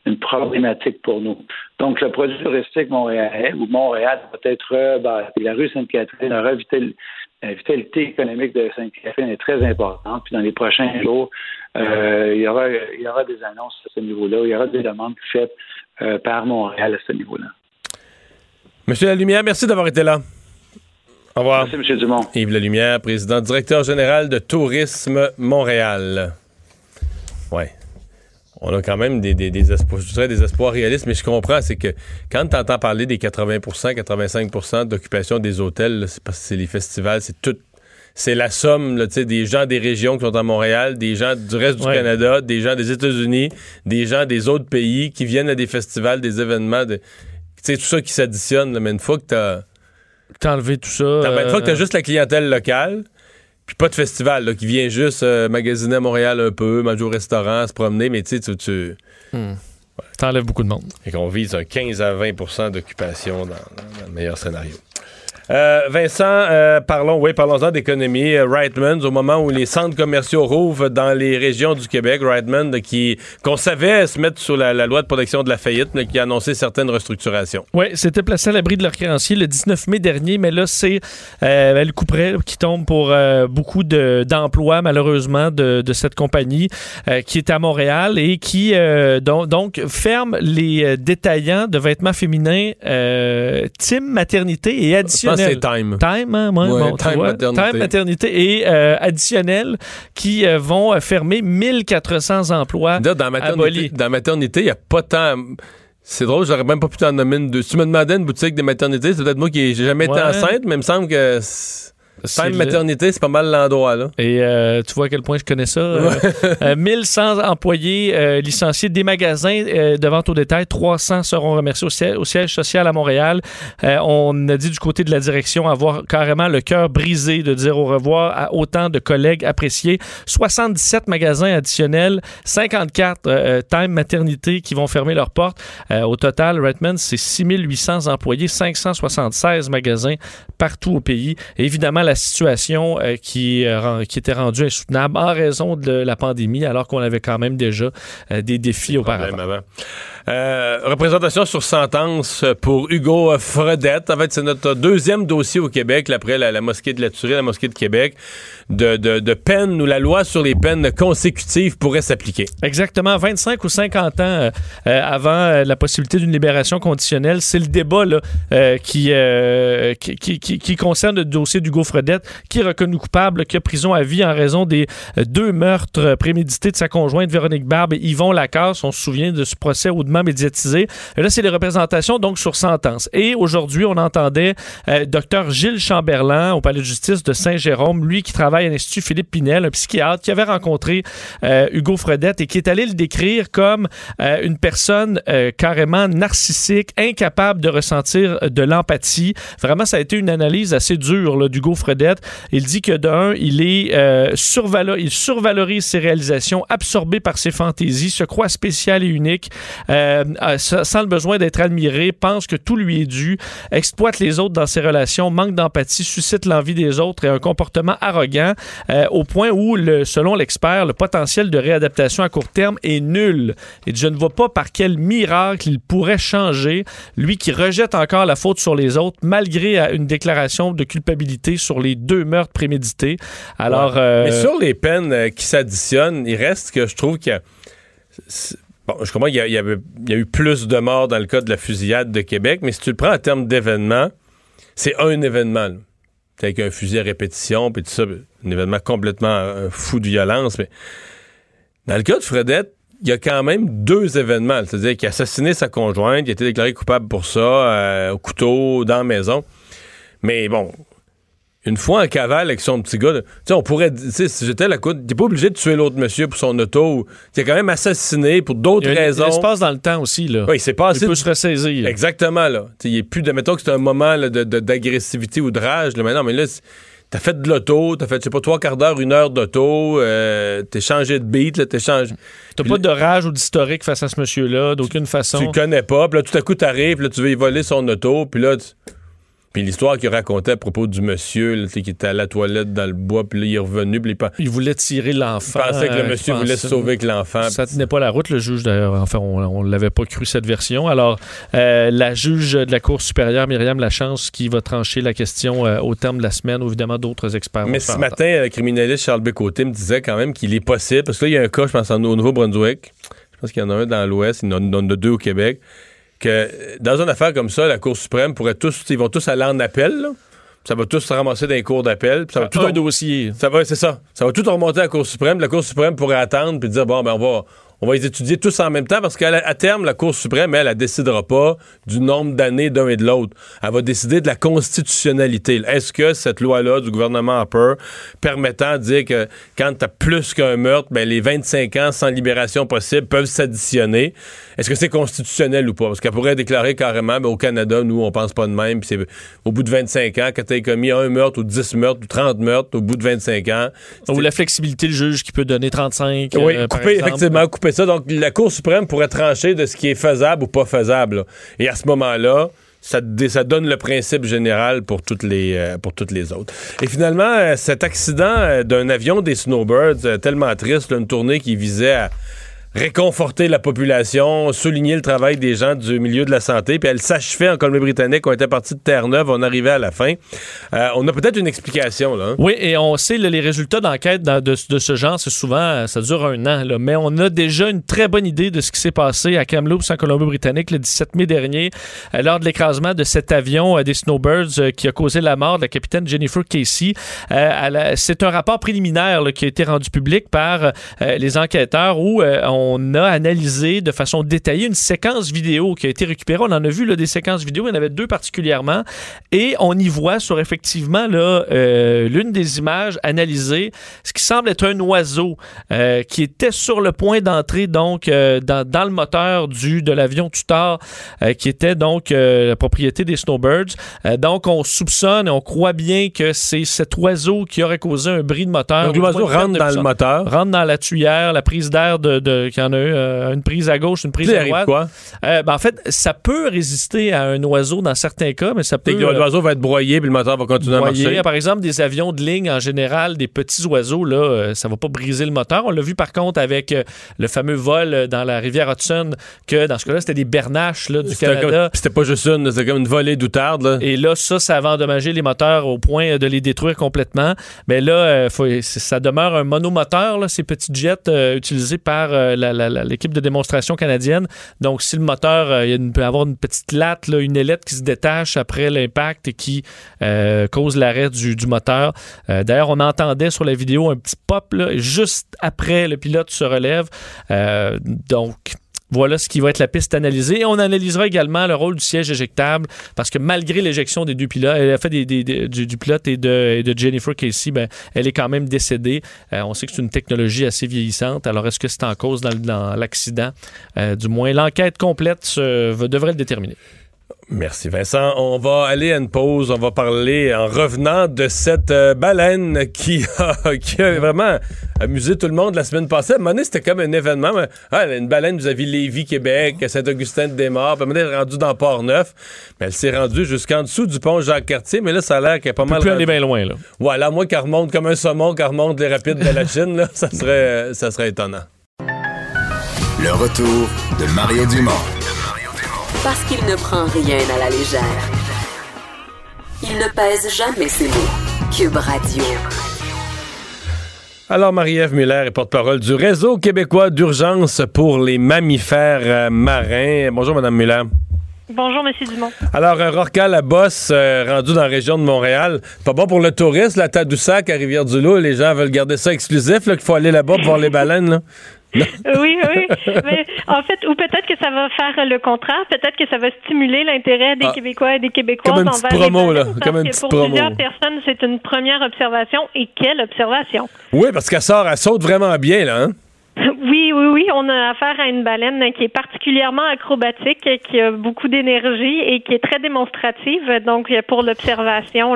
une, problématique pour nous. Donc, le produit touristique montréalais ou Montréal doit être la rue Sainte-Catherine, la vitalité économique de Sainte-Catherine est très importante. Puis dans les prochains jours, euh, il, y aura, il y aura des annonces à ce niveau-là. Il y aura des demandes faites euh, par Montréal à ce niveau-là. Monsieur Lalumière, merci d'avoir été là. Au revoir. Merci, Monsieur Dumont. Yves Lalumière, président directeur général de Tourisme Montréal. Ouais. On a quand même des, des, espoirs, je dirais des espoirs réalistes, mais je comprends, c'est que quand tu entends parler des 80% 85% d'occupation des hôtels, c'est parce que c'est les festivals, c'est tout, c'est la somme là, des gens des régions qui sont à Montréal, des gens du reste du Canada, des gens des États-Unis, des gens des autres pays qui viennent à des festivals, des événements. De, tout ça qui s'additionne. Mais une fois que t'as... T'as enlevé tout ça... Une fois que t'as euh, juste la clientèle locale, puis pas de festival, qui vient juste euh, magasiner à Montréal un peu, manger au restaurant, se promener, mais tu sais, tu... Hmm. T'enlèves beaucoup de monde. Et qu'on vise un 15 à 20% d'occupation dans, le meilleur scénario. Euh, Vincent, euh, parlons, oui, parlons-en d'économie. Euh, Reitman, au moment où les centres commerciaux rouvrent dans les régions du Québec, euh, qui qu'on savait se mettre sous la, loi de protection de la faillite, mais qui a annoncé certaines restructurations. Oui, c'était placé à l'abri de leur créancier le 19 mai dernier, mais là, c'est euh, le coup près qui tombe pour beaucoup de- d'emplois, malheureusement, de, cette compagnie qui est à Montréal et qui, donc, ferme les détaillants de vêtements féminins Team Maternité et pense additionnel. c'est Time. Time, hein, ouais, Ouais, bon, Time vois. Maternité. Time maternité et euh, additionnel qui euh, vont euh, fermer 1400 emplois. Dans Aboli. maternité, dans maternité, il n'y a pas tant. C'est drôle, j'aurais même pas pu t'en nommer une. deux. Si tu me demandais une boutique de maternité, c'est peut-être moi qui j'ai jamais Ouais. été enceinte, mais il me semble que C'est Time le- maternité, c'est pas mal l'endroit là. Et euh, tu vois à quel point je connais ça. Euh, euh, 1100 employés euh, licenciés des magasins euh, de vente au détail. 300 seront remerciés au siège, au siège social à Montréal. Euh, on a dit du côté de la direction avoir carrément le cœur brisé de dire au revoir à autant de collègues appréciés. 77 magasins additionnels, 54 euh, Time Maternité qui vont fermer leurs portes. Euh, au total, Redmond, c'est 6800 employés, 576 magasins partout au pays. Et évidemment, la situation euh, qui, euh, qui était rendue insoutenable en raison de la pandémie, alors qu'on avait quand même déjà euh, des défis auparavant. Avant. Représentation sur sentence pour Hugo Fredette. En fait, c'est notre deuxième dossier au Québec, là, après la, la mosquée de la Tuerie, la mosquée de Québec, de, de, de la loi sur les peines consécutives pourrait s'appliquer. Exactement, 25 ou 50 ans euh, euh, avant euh, la possibilité d'une libération conditionnelle. C'est le débat là, qui, qui, qui, concerne le dossier d'Hugo Fredette, qui est reconnu coupable, qui a prison à vie en raison des deux meurtres prémédités de sa conjointe Véronique Barbe et Yvon Lacasse. On se souvient de ce procès hautement médiatisé. Là, c'est les représentations donc sur sentence. Et aujourd'hui, on entendait Dr Gilles Chamberlain au palais de justice de Saint-Jérôme, lui qui travaille à l'Institut Philippe Pinel, un psychiatre qui avait rencontré euh, Hugo Fredette et qui est allé le décrire comme euh, une personne euh, carrément narcissique, incapable de ressentir de l'empathie. Vraiment, ça a été une analyse assez dure d'Hugo Fredette. Il dit que d'un, il est il survalorise ses réalisations, absorbé par ses fantaisies, se croit spécial et unique, sans le besoin d'être admiré, pense que tout lui est dû, exploite les autres dans ses relations, manque d'empathie, suscite l'envie des autres et un comportement arrogant euh, au point où, le, selon l'expert, le potentiel de réadaptation à court terme est nul. Et je ne vois pas par quel miracle il pourrait changer, lui qui rejette encore la faute sur les autres, malgré euh, une déclaration de culpabilité sur les deux meurtres prémédités. Alors, Ouais. euh, Mais sur les peines qui s'additionnent, il reste que je trouve qu'il y a. c'est- Bon, je comprends qu'il y, a- y y eu plus de morts dans le cas de la fusillade de Québec, mais si tu le prends en termes d'événement, c'est un événement. là. Avec un fusil à répétition, puis tout ça, un événement complètement euh, fou de violence. Mais dans le cas de Fredette, il y a quand même deux événements. C'est-à-dire qu'il a assassiné sa conjointe, il a été déclaré coupable pour ça, euh, au couteau, dans la maison. Mais bon, une fois en cavale avec son petit gars, tu sais, on pourrait, tu sais, si j'étais la coude, t'es pas obligé de tuer l'autre monsieur pour son auto. T'es quand même assassiné pour il d'autres y a un- raisons. un espace dans le temps aussi. Là. Oui, c'est il passé. peut se ressaisir. Exactement, là. Tu sais, il est plus de. Mettons que c'est un moment là, de- de- d'agressivité ou de rage. Là, mais non, mais là, t'as fait de l'auto, t'as fait, je sais pas, trois quarts d'heure, une heure d'auto, euh, t'es changé de beat, là, t'es changé. T'as pas de rage ou d'historique face à ce monsieur-là, d'aucune façon. Tu le connais pas, puis là, tout à coup, t'arrives, là, tu veux y voler son auto, puis là, tu- Puis l'histoire qu'il racontait à propos du monsieur là, qui était à la toilette dans le bois, puis là, il est revenu, puis il, Il voulait tirer il l'enfant. pensait que le euh, monsieur voulait se sauver avec l'enfant. Ça tenait pas la route, le juge d'ailleurs. Enfin, on ne l'avait pas cru cette version. Alors, euh, la juge de la Cour supérieure, Myriam Lachance, qui va trancher la question euh, au terme de la semaine, évidemment d'autres experts. Mais ce matin, le criminaliste Charles Bécoté me disait quand même qu'il est possible, parce que là, il y a un cas, je pense, en- au Nouveau-Brunswick, je pense qu'il y en a un dans l'Ouest, il il y en a deux au Québec, que euh, dans une affaire comme ça, la Cour suprême pourrait tous, ils vont tous aller en appel, là. ça va tous se ramasser dans les cours d'appel, ça va tout Un dossier. ça va, c'est ça. Ça va tout remonter à la Cour suprême. La Cour suprême pourrait attendre puis dire bon, ben on va, on va les étudier tous en même temps parce qu'à terme, la Cour suprême, elle, elle décidera pas du nombre d'années d'un et de l'autre. Elle va décider de la constitutionnalité. Est-ce que cette loi-là du gouvernement Harper permettant de dire que quand tu as plus qu'un meurtre, ben les 25 ans sans libération possible peuvent s'additionner? Est-ce que c'est constitutionnel ou pas? Parce qu'elle pourrait déclarer carrément, ben, au Canada, nous, on pense pas de même. Puis c'est au bout de 25 ans, quand tu as commis un meurtre ou 10 meurtres ou 30 meurtres, au bout de 25 ans, Ou la flexibilité, le juge qui peut donner 35. oui, euh, couper, effectivement, couper ça. Donc, la Cour suprême pourrait trancher de ce qui est faisable ou pas faisable. là. Et à ce moment-là, ça, donne le principe général pour toutes les, euh, pour toutes les autres. Et finalement, euh, cet accident euh, d'un avion des Snowbirds, tellement triste, là, une tournée qui visait à réconforter la population, souligner le travail des gens du milieu de la santé, puis elle s'achevait en Colombie-Britannique. On était parti de Terre-Neuve, on arrivait à la fin. Euh, on a peut-être une explication, là. hein? Oui, et on sait les résultats d'enquête de, ce genre, c'est souvent, euh, ça dure un an, là, mais on a déjà une très bonne idée de ce qui s'est passé à Kamloops, en Colombie-Britannique, le 17 mai dernier, euh, lors de l'écrasement de cet avion des Snowbirds qui a causé la mort de la capitaine Jennifer Casey. C'est un rapport préliminaire qui a été rendu public par les enquêteurs où euh, on a analysé de façon détaillée une séquence vidéo qui a été récupérée. On en a vu là, des séquences vidéo, il y en avait deux particulièrement, et on y voit sur effectivement là, euh, l'une des images analysées, ce qui semble être un oiseau euh, qui était sur le point d'entrer donc euh, dans, dans le moteur du de l'avion Tutor, qui était donc la propriété des Snowbirds. Donc on soupçonne et on croit bien que c'est cet oiseau qui aurait causé un bris de moteur. Donc l'oiseau rentre dans le moteur. rentre dans la tuyère, la prise d'air de, de qu'il y en a eu, euh, une prise à gauche, une prise à droite. quoi? Euh, ben, en fait, ça peut résister à un oiseau dans certains cas, mais ça peut. Euh, l'oiseau va être broyé, puis le moteur va continuer à Voyez, marcher. Par exemple, des avions de ligne, en général, des petits oiseaux, là, euh, ça va pas briser le moteur. On l'a vu par contre avec le fameux vol dans la rivière Hudson, que dans ce cas-là, c'était des bernaches là, du Canada. c'était pas juste une, c'était comme une volée d'outarde. Et là, ça, ça va endommager les moteurs au point de les détruire complètement. Mais là, faut- ça demeure un monomoteur, là, ces petits jets euh, utilisés par euh, l'équipe de démonstration canadienne. Donc, si le moteur, euh, il peut avoir une petite latte, une ailette qui se détache après l'impact et qui euh, cause l'arrêt du, moteur. Euh, D'ailleurs, on entendait sur la vidéo un petit pop juste après le pilote se relève. Donc, voilà ce qui va être la piste analysée. Et on analysera également le rôle du siège éjectable parce que malgré l'éjection des deux pilotes, elle a fait des, du, pilote et de, Jennifer Casey, ben, elle est quand même décédée. Euh, on sait que c'est une technologie assez vieillissante. Alors, est-ce que c'est en cause dans, l'accident? Euh, du moins, l'enquête complète devrait le déterminer. Merci Vincent. On va aller à une pause. On va parler en revenant de cette euh, baleine qui a, qui a vraiment amusé tout le monde la semaine passée. À un moment donné, c'était comme un événement. mais, ah, une baleine vis-à-vis Lévis, Québec, Saint-Augustin-de-Desmaures. Puis à un moment donné, elle est rendue dans Port-Neuf. Mais elle s'est rendue jusqu'en dessous du pont Jacques-Cartier. Mais là, ça a l'air qu'elle est pas peut mal plus aller rendue- bien loin, là. Voilà, moi qu'elle remonte comme un saumon, qu'elle remonte les rapides de la Chine, là, ça serait, ça serait étonnant. Le retour de Mario Dumont. Parce qu'il ne prend rien à la légère. Il ne pèse jamais ses mots. Cube Radio. Alors, Marie-Ève Muller est porte-parole du Réseau québécois d'urgence pour les mammifères euh, marins. Bonjour, Madame Muller. Bonjour, Monsieur Dumont. Alors, un rorcal à bosse euh, rendu dans la région de Montréal. Pas bon pour le tourisme, la Tadoussac à Rivière-du-Loup. Les gens veulent garder ça exclusif, là, qu'il faut aller là-bas pour voir les baleines. Là. Oui, oui. Mais en fait, ou peut-être que ça va faire le contraire. Peut-être que ça va stimuler l'intérêt des Ah. Québécois et des Québécoises Comme petite envers les promo, là. Comme pour promo. plusieurs personnes, c'est une première observation. Et quelle observation! Oui, parce qu'elle sort, elle saute vraiment bien, là. Hein? Oui, oui, oui. On a affaire à une baleine qui est particulièrement acrobatique, qui a beaucoup d'énergie et qui est très démonstrative. Donc, pour l'observation,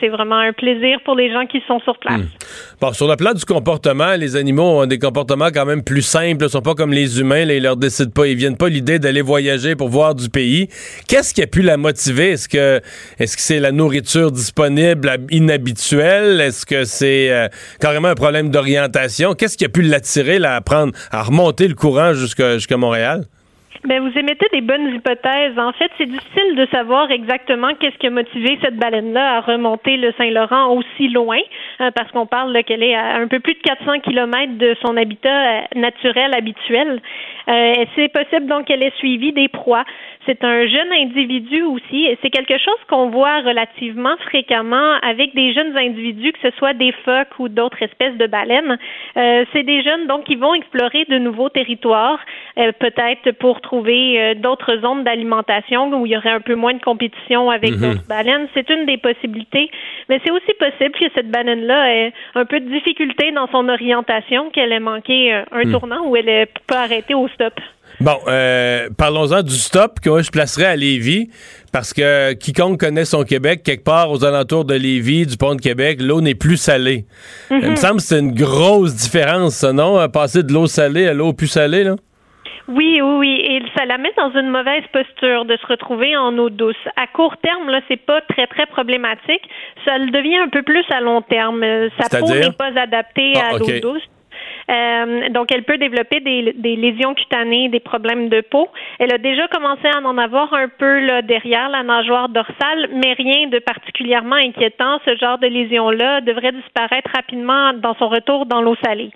c'est vraiment un plaisir pour les gens qui sont sur place. Hmm. Bon, sur le plan du comportement, les animaux ont des comportements quand même plus simples. Ils sont pas comme les humains. Là, ils leur décident pas, ils viennent pas l'idée d'aller voyager pour voir du pays. Qu'est-ce qui a pu la motiver? Est-ce que c'est la nourriture disponible ab- inhabituelle? Est-ce que c'est euh, carrément un problème d'orientation? Qu'est-ce qui a pu l'attirer là, à remonter le courant jusqu'à jusqu'à Montréal? Ben, vous émettez des bonnes hypothèses. En fait, c'est difficile de savoir exactement qu'est-ce qui a motivé cette baleine-là à remonter le Saint-Laurent aussi loin, hein, parce qu'on parle qu'elle est à un peu plus de 400 kilomètres de son habitat euh, naturel habituel. Euh, c'est possible donc qu'elle ait suivi des proies. C'est un jeune individu aussi, et c'est quelque chose qu'on voit relativement fréquemment avec des jeunes individus, que ce soit des phoques ou d'autres espèces de baleines. Euh, c'est des jeunes donc qui vont explorer de nouveaux territoires, euh, peut-être pour trouver euh, d'autres zones d'alimentation où il y aurait un peu moins de compétition avec Mhm. d'autres baleines. C'est une des possibilités, mais c'est aussi possible que cette baleine-là ait un peu de difficulté dans son orientation, qu'elle ait manqué euh, un Hmm. tournant où elle est pas arrêtée au stop. Bon, euh, parlons-en du stop que je placerais à Lévis, parce que quiconque connaît son Québec, quelque part aux alentours de Lévis, du pont de Québec, l'eau n'est plus salée. Mhm. Il me semble que c'est une grosse différence, non? à Passer de l'eau salée à l'eau plus salée, là? Oui, oui, oui. Et ça la met dans une mauvaise posture de se retrouver en eau douce. À court terme, là, c'est pas très, très problématique. Ça le devient un peu plus à long terme. Sa peau n'est pas adaptée Ah, à l'eau douce. Euh, donc, elle peut développer des, des lésions cutanées, des problèmes de peau. Elle a déjà commencé à en avoir un peu là, derrière la nageoire dorsale, mais rien de particulièrement inquiétant. Ce genre de lésion-là devrait disparaître rapidement dans son retour dans l'eau salée.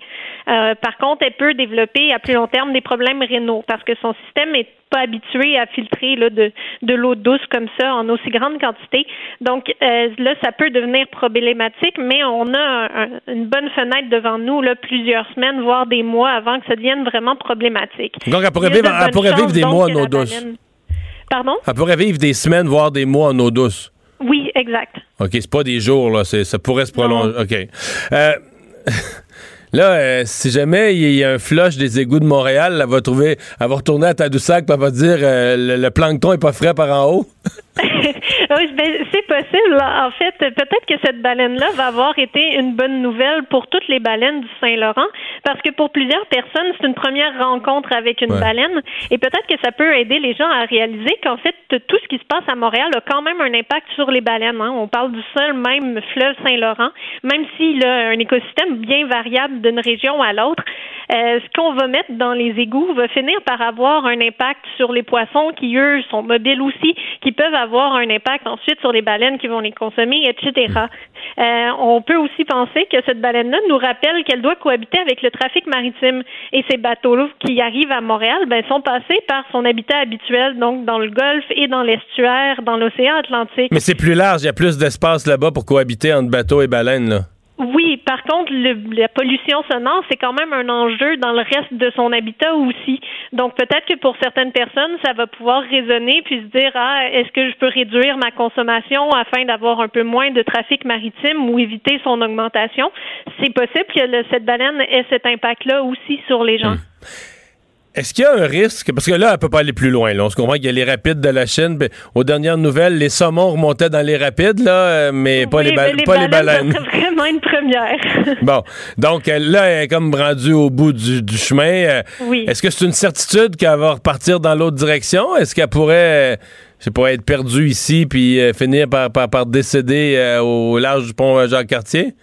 Euh, par contre, elle peut développer à plus long terme des problèmes rénaux parce que son système est pas habitué à filtrer là, de, de l'eau douce comme ça en aussi grande quantité. Donc euh, là, ça peut devenir problématique, mais on a un- un- une bonne fenêtre devant nous, là, plusieurs semaines, voire des mois avant que ça devienne vraiment problématique. Donc, elle pourrait de vivre- elle bonnes pourrait vivre chances, des donc, mois en eau douce. baleine- Pardon? Elle pourrait vivre des semaines, voire des mois en eau douce. Oui, exact. OK, c'est pas des jours, là. Ça pourrait se prolonger. OK. Euh, là, euh, si jamais il y a un flush des égouts de Montréal, elle va trouver, elle va retourner à Tadoussac, puis elle va dire euh, le, le plancton est pas frais par en haut. Oui, ben, c'est possible. En fait, peut-être que cette baleine-là va avoir été une bonne nouvelle pour toutes les baleines du Saint-Laurent, parce que pour plusieurs personnes, c'est une première rencontre avec une Ouais. baleine, et peut-être que ça peut aider les gens à réaliser qu'en fait, tout ce qui se passe à Montréal a quand même un impact sur les baleines. hein. On parle du seul même fleuve Saint-Laurent, même s'il a un écosystème bien variable d'une région à l'autre. euh, ce qu'on va mettre dans les égouts va finir par avoir un impact sur les poissons qui, eux, sont mobiles aussi, qui peuvent avoir un impact ensuite sur les baleines qui vont les consommer, etc. Euh, on peut aussi penser que cette baleine-là nous rappelle qu'elle doit cohabiter avec le trafic maritime. Et ces bateaux qui arrivent à Montréal ben, sont passés par son habitat habituel, donc dans le Golfe et dans l'estuaire, dans l'océan Atlantique. Mais c'est plus large, il y a plus d'espace là-bas pour cohabiter entre bateaux et baleines, là. Oui, par contre, le- la pollution sonore, c'est quand même un enjeu dans le reste de son habitat aussi. Donc peut-être que pour certaines personnes, ça va pouvoir raisonner puis se dire ah, est-ce que je peux réduire ma consommation afin d'avoir un peu moins de trafic maritime ou éviter son augmentation? C'est possible que le- cette baleine ait cet impact-là aussi sur les gens. Est-ce qu'il y a un risque? Parce que là, elle peut pas aller plus loin. Là. On se comprend qu'il y a les rapides de la Chine. Aux dernières nouvelles, les saumons remontaient dans les rapides, là, euh, mais pas, les, ba- mais pas les baleines. serait vraiment une première. Bon, donc elle, là, elle est comme rendue au bout du, du chemin. Euh, Oui. Est-ce que c'est une certitude qu'elle va repartir dans l'autre direction? Est-ce qu'elle pourrait, euh, je sais pas, être perdue ici puis euh, finir par, par, par décéder euh, au large du pont euh, Jacques-Cartier?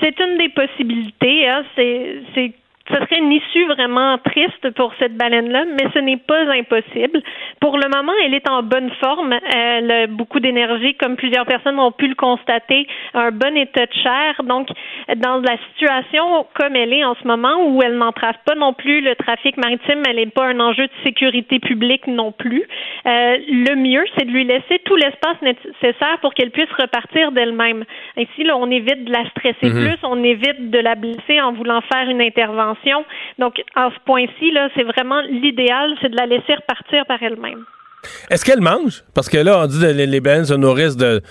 C'est une des possibilités. Hein. C'est, c'est, ce serait une issue vraiment triste pour cette baleine-là, mais ce n'est pas impossible. Pour le moment, elle est en bonne forme. Elle a beaucoup d'énergie, comme plusieurs personnes ont pu le constater, un bon état de chair. Donc, dans la situation comme elle est en ce moment, où elle n'entrave pas non plus le trafic maritime, elle n'est pas un enjeu de sécurité publique non plus. Euh, le mieux, c'est de lui laisser tout l'espace nécessaire pour qu'elle puisse repartir d'elle-même. Ainsi, là, on évite de la stresser Mhm. plus, on évite de la blesser en voulant faire une intervention. Donc, à ce point-ci, c'est vraiment l'idéal, c'est de la laisser repartir par elle-même. Est-ce qu'elle mange? Parce que là, on dit que les, baleines se nourrissent de,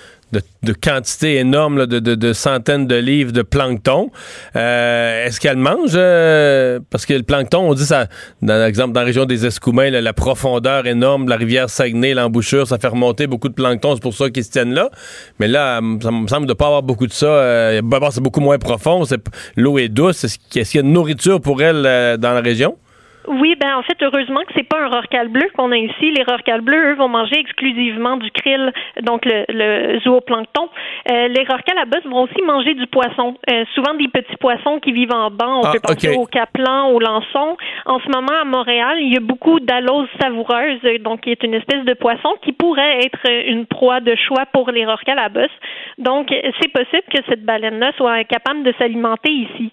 quantités énormes, de, centaines de livres de plancton. Euh, Est-ce qu'elle mange? euh, parce que le plancton, on dit ça, dans l'exemple dans la région des Escoumins, la profondeur énorme la rivière Saguenay, l'embouchure, ça fait remonter beaucoup de plancton, c'est pour ça qu'ils se tiennent là. Mais là, ça me semble de pas avoir beaucoup de ça. Euh, c'est beaucoup moins profond, l'eau est douce. Est-ce qu'il y a de nourriture pour elle euh, dans la région? Oui, ben en fait, heureusement que c'est pas un rorcal bleu qu'on a ici. Les rorcals bleus, eux, vont manger exclusivement du krill, donc le, le zooplancton. Euh, les rorcals à bosse vont aussi manger du poisson, Euh, souvent des petits poissons qui vivent en banc. On Ah, peut penser ok. au caplan, au lançon. En ce moment, à Montréal, il y a beaucoup d'aloses savoureuses, donc qui est une espèce de poisson qui pourrait être une proie de choix pour les rorcals à bosse. Donc, c'est possible que cette baleine-là soit capable de s'alimenter ici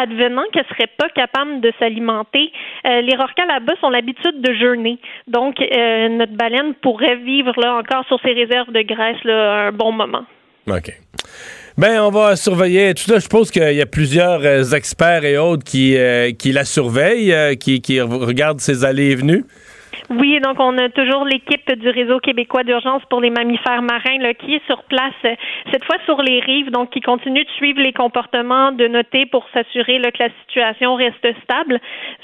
advenant qu'elle serait pas capable de s'alimenter, euh, les rorquals bosse ont l'habitude de jeûner. Donc, euh, notre baleine pourrait vivre là encore sur ses réserves de graisse là, un bon moment. OK. Ben, on va surveiller tout ça. Je suppose qu'il y a plusieurs euh, experts et autres qui, qui la surveillent, qui, qui re- regardent ses allées et venues. Oui, donc on a toujours l'équipe du réseau québécois d'urgence pour les mammifères marins là, qui est sur place, euh, cette fois sur les rives, donc qui continue de suivre les comportements, de noter pour s'assurer que la situation reste stable.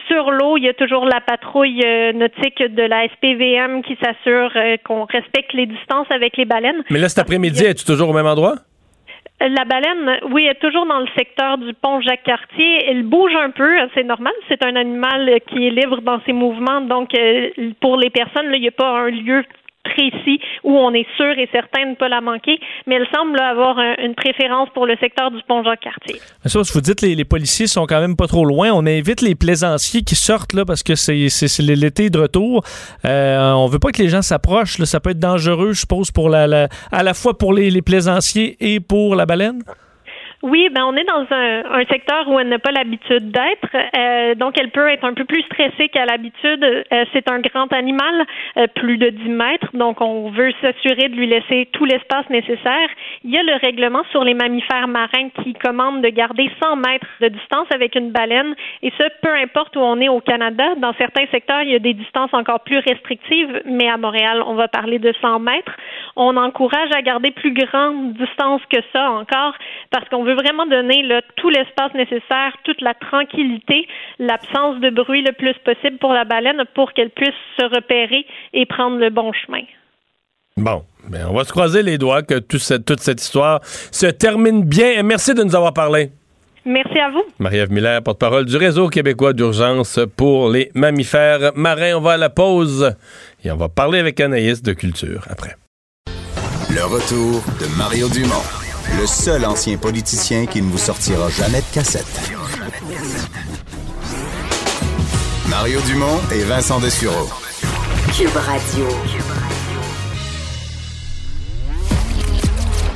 Sur l'eau, il y a toujours la patrouille euh, nautique de la SPVM qui s'assure euh, qu'on respecte les distances avec les baleines. Mais là, cet après-midi, es-tu toujours au même endroit? La baleine, oui, est toujours dans le secteur du pont Jacques-Cartier. Elle bouge un peu, c'est normal. C'est un animal qui est libre dans ses mouvements. Donc, euh, pour les personnes, il n'y a pas un lieu précis où on est sûr et certain de ne pas la manquer, mais elle semble avoir une préférence pour le secteur du pont Jacques-Cartier. Ça, vous dites les, les policiers sont quand même pas trop loin. On invite les plaisanciers qui sortent là parce que c'est l'été de retour. Euh, on veut pas que les gens s'approchent. Ça peut être dangereux, je suppose, à la fois pour les plaisanciers et pour la baleine? Oui, ben on est dans un, un secteur où elle n'a pas l'habitude d'être, euh, donc elle peut être un peu plus stressée qu'à l'habitude. Euh, c'est un grand animal, euh, plus de 10 mètres, donc on veut s'assurer de lui laisser tout l'espace nécessaire. Il y a le règlement sur les mammifères marins qui commande de garder 100 mètres de distance avec une baleine, et ce, peu importe où on est au Canada. Dans certains secteurs, il y a des distances encore plus restrictives, mais à Montréal, on va parler de 100 mètres. On encourage à garder plus grande distance que ça encore, parce qu'on veut vraiment donner tout l'espace nécessaire, toute la tranquillité, l'absence de bruit le plus possible pour la baleine pour qu'elle puisse se repérer et prendre le bon chemin. Bon, ben on va se croiser les doigts que toute cette, toute cette histoire se termine bien. Merci de nous avoir parlé. Merci à vous. Marie-Ève Miller, porte-parole du Réseau québécois d'urgence pour les mammifères marins. On va à la pause et on va parler avec Anaïs de culture après. Le retour de Mario Dumont le seul ancien politicien qui ne vous sortira jamais de cassette. Mario Dumont et Vincent Dessureau. Cube Radio.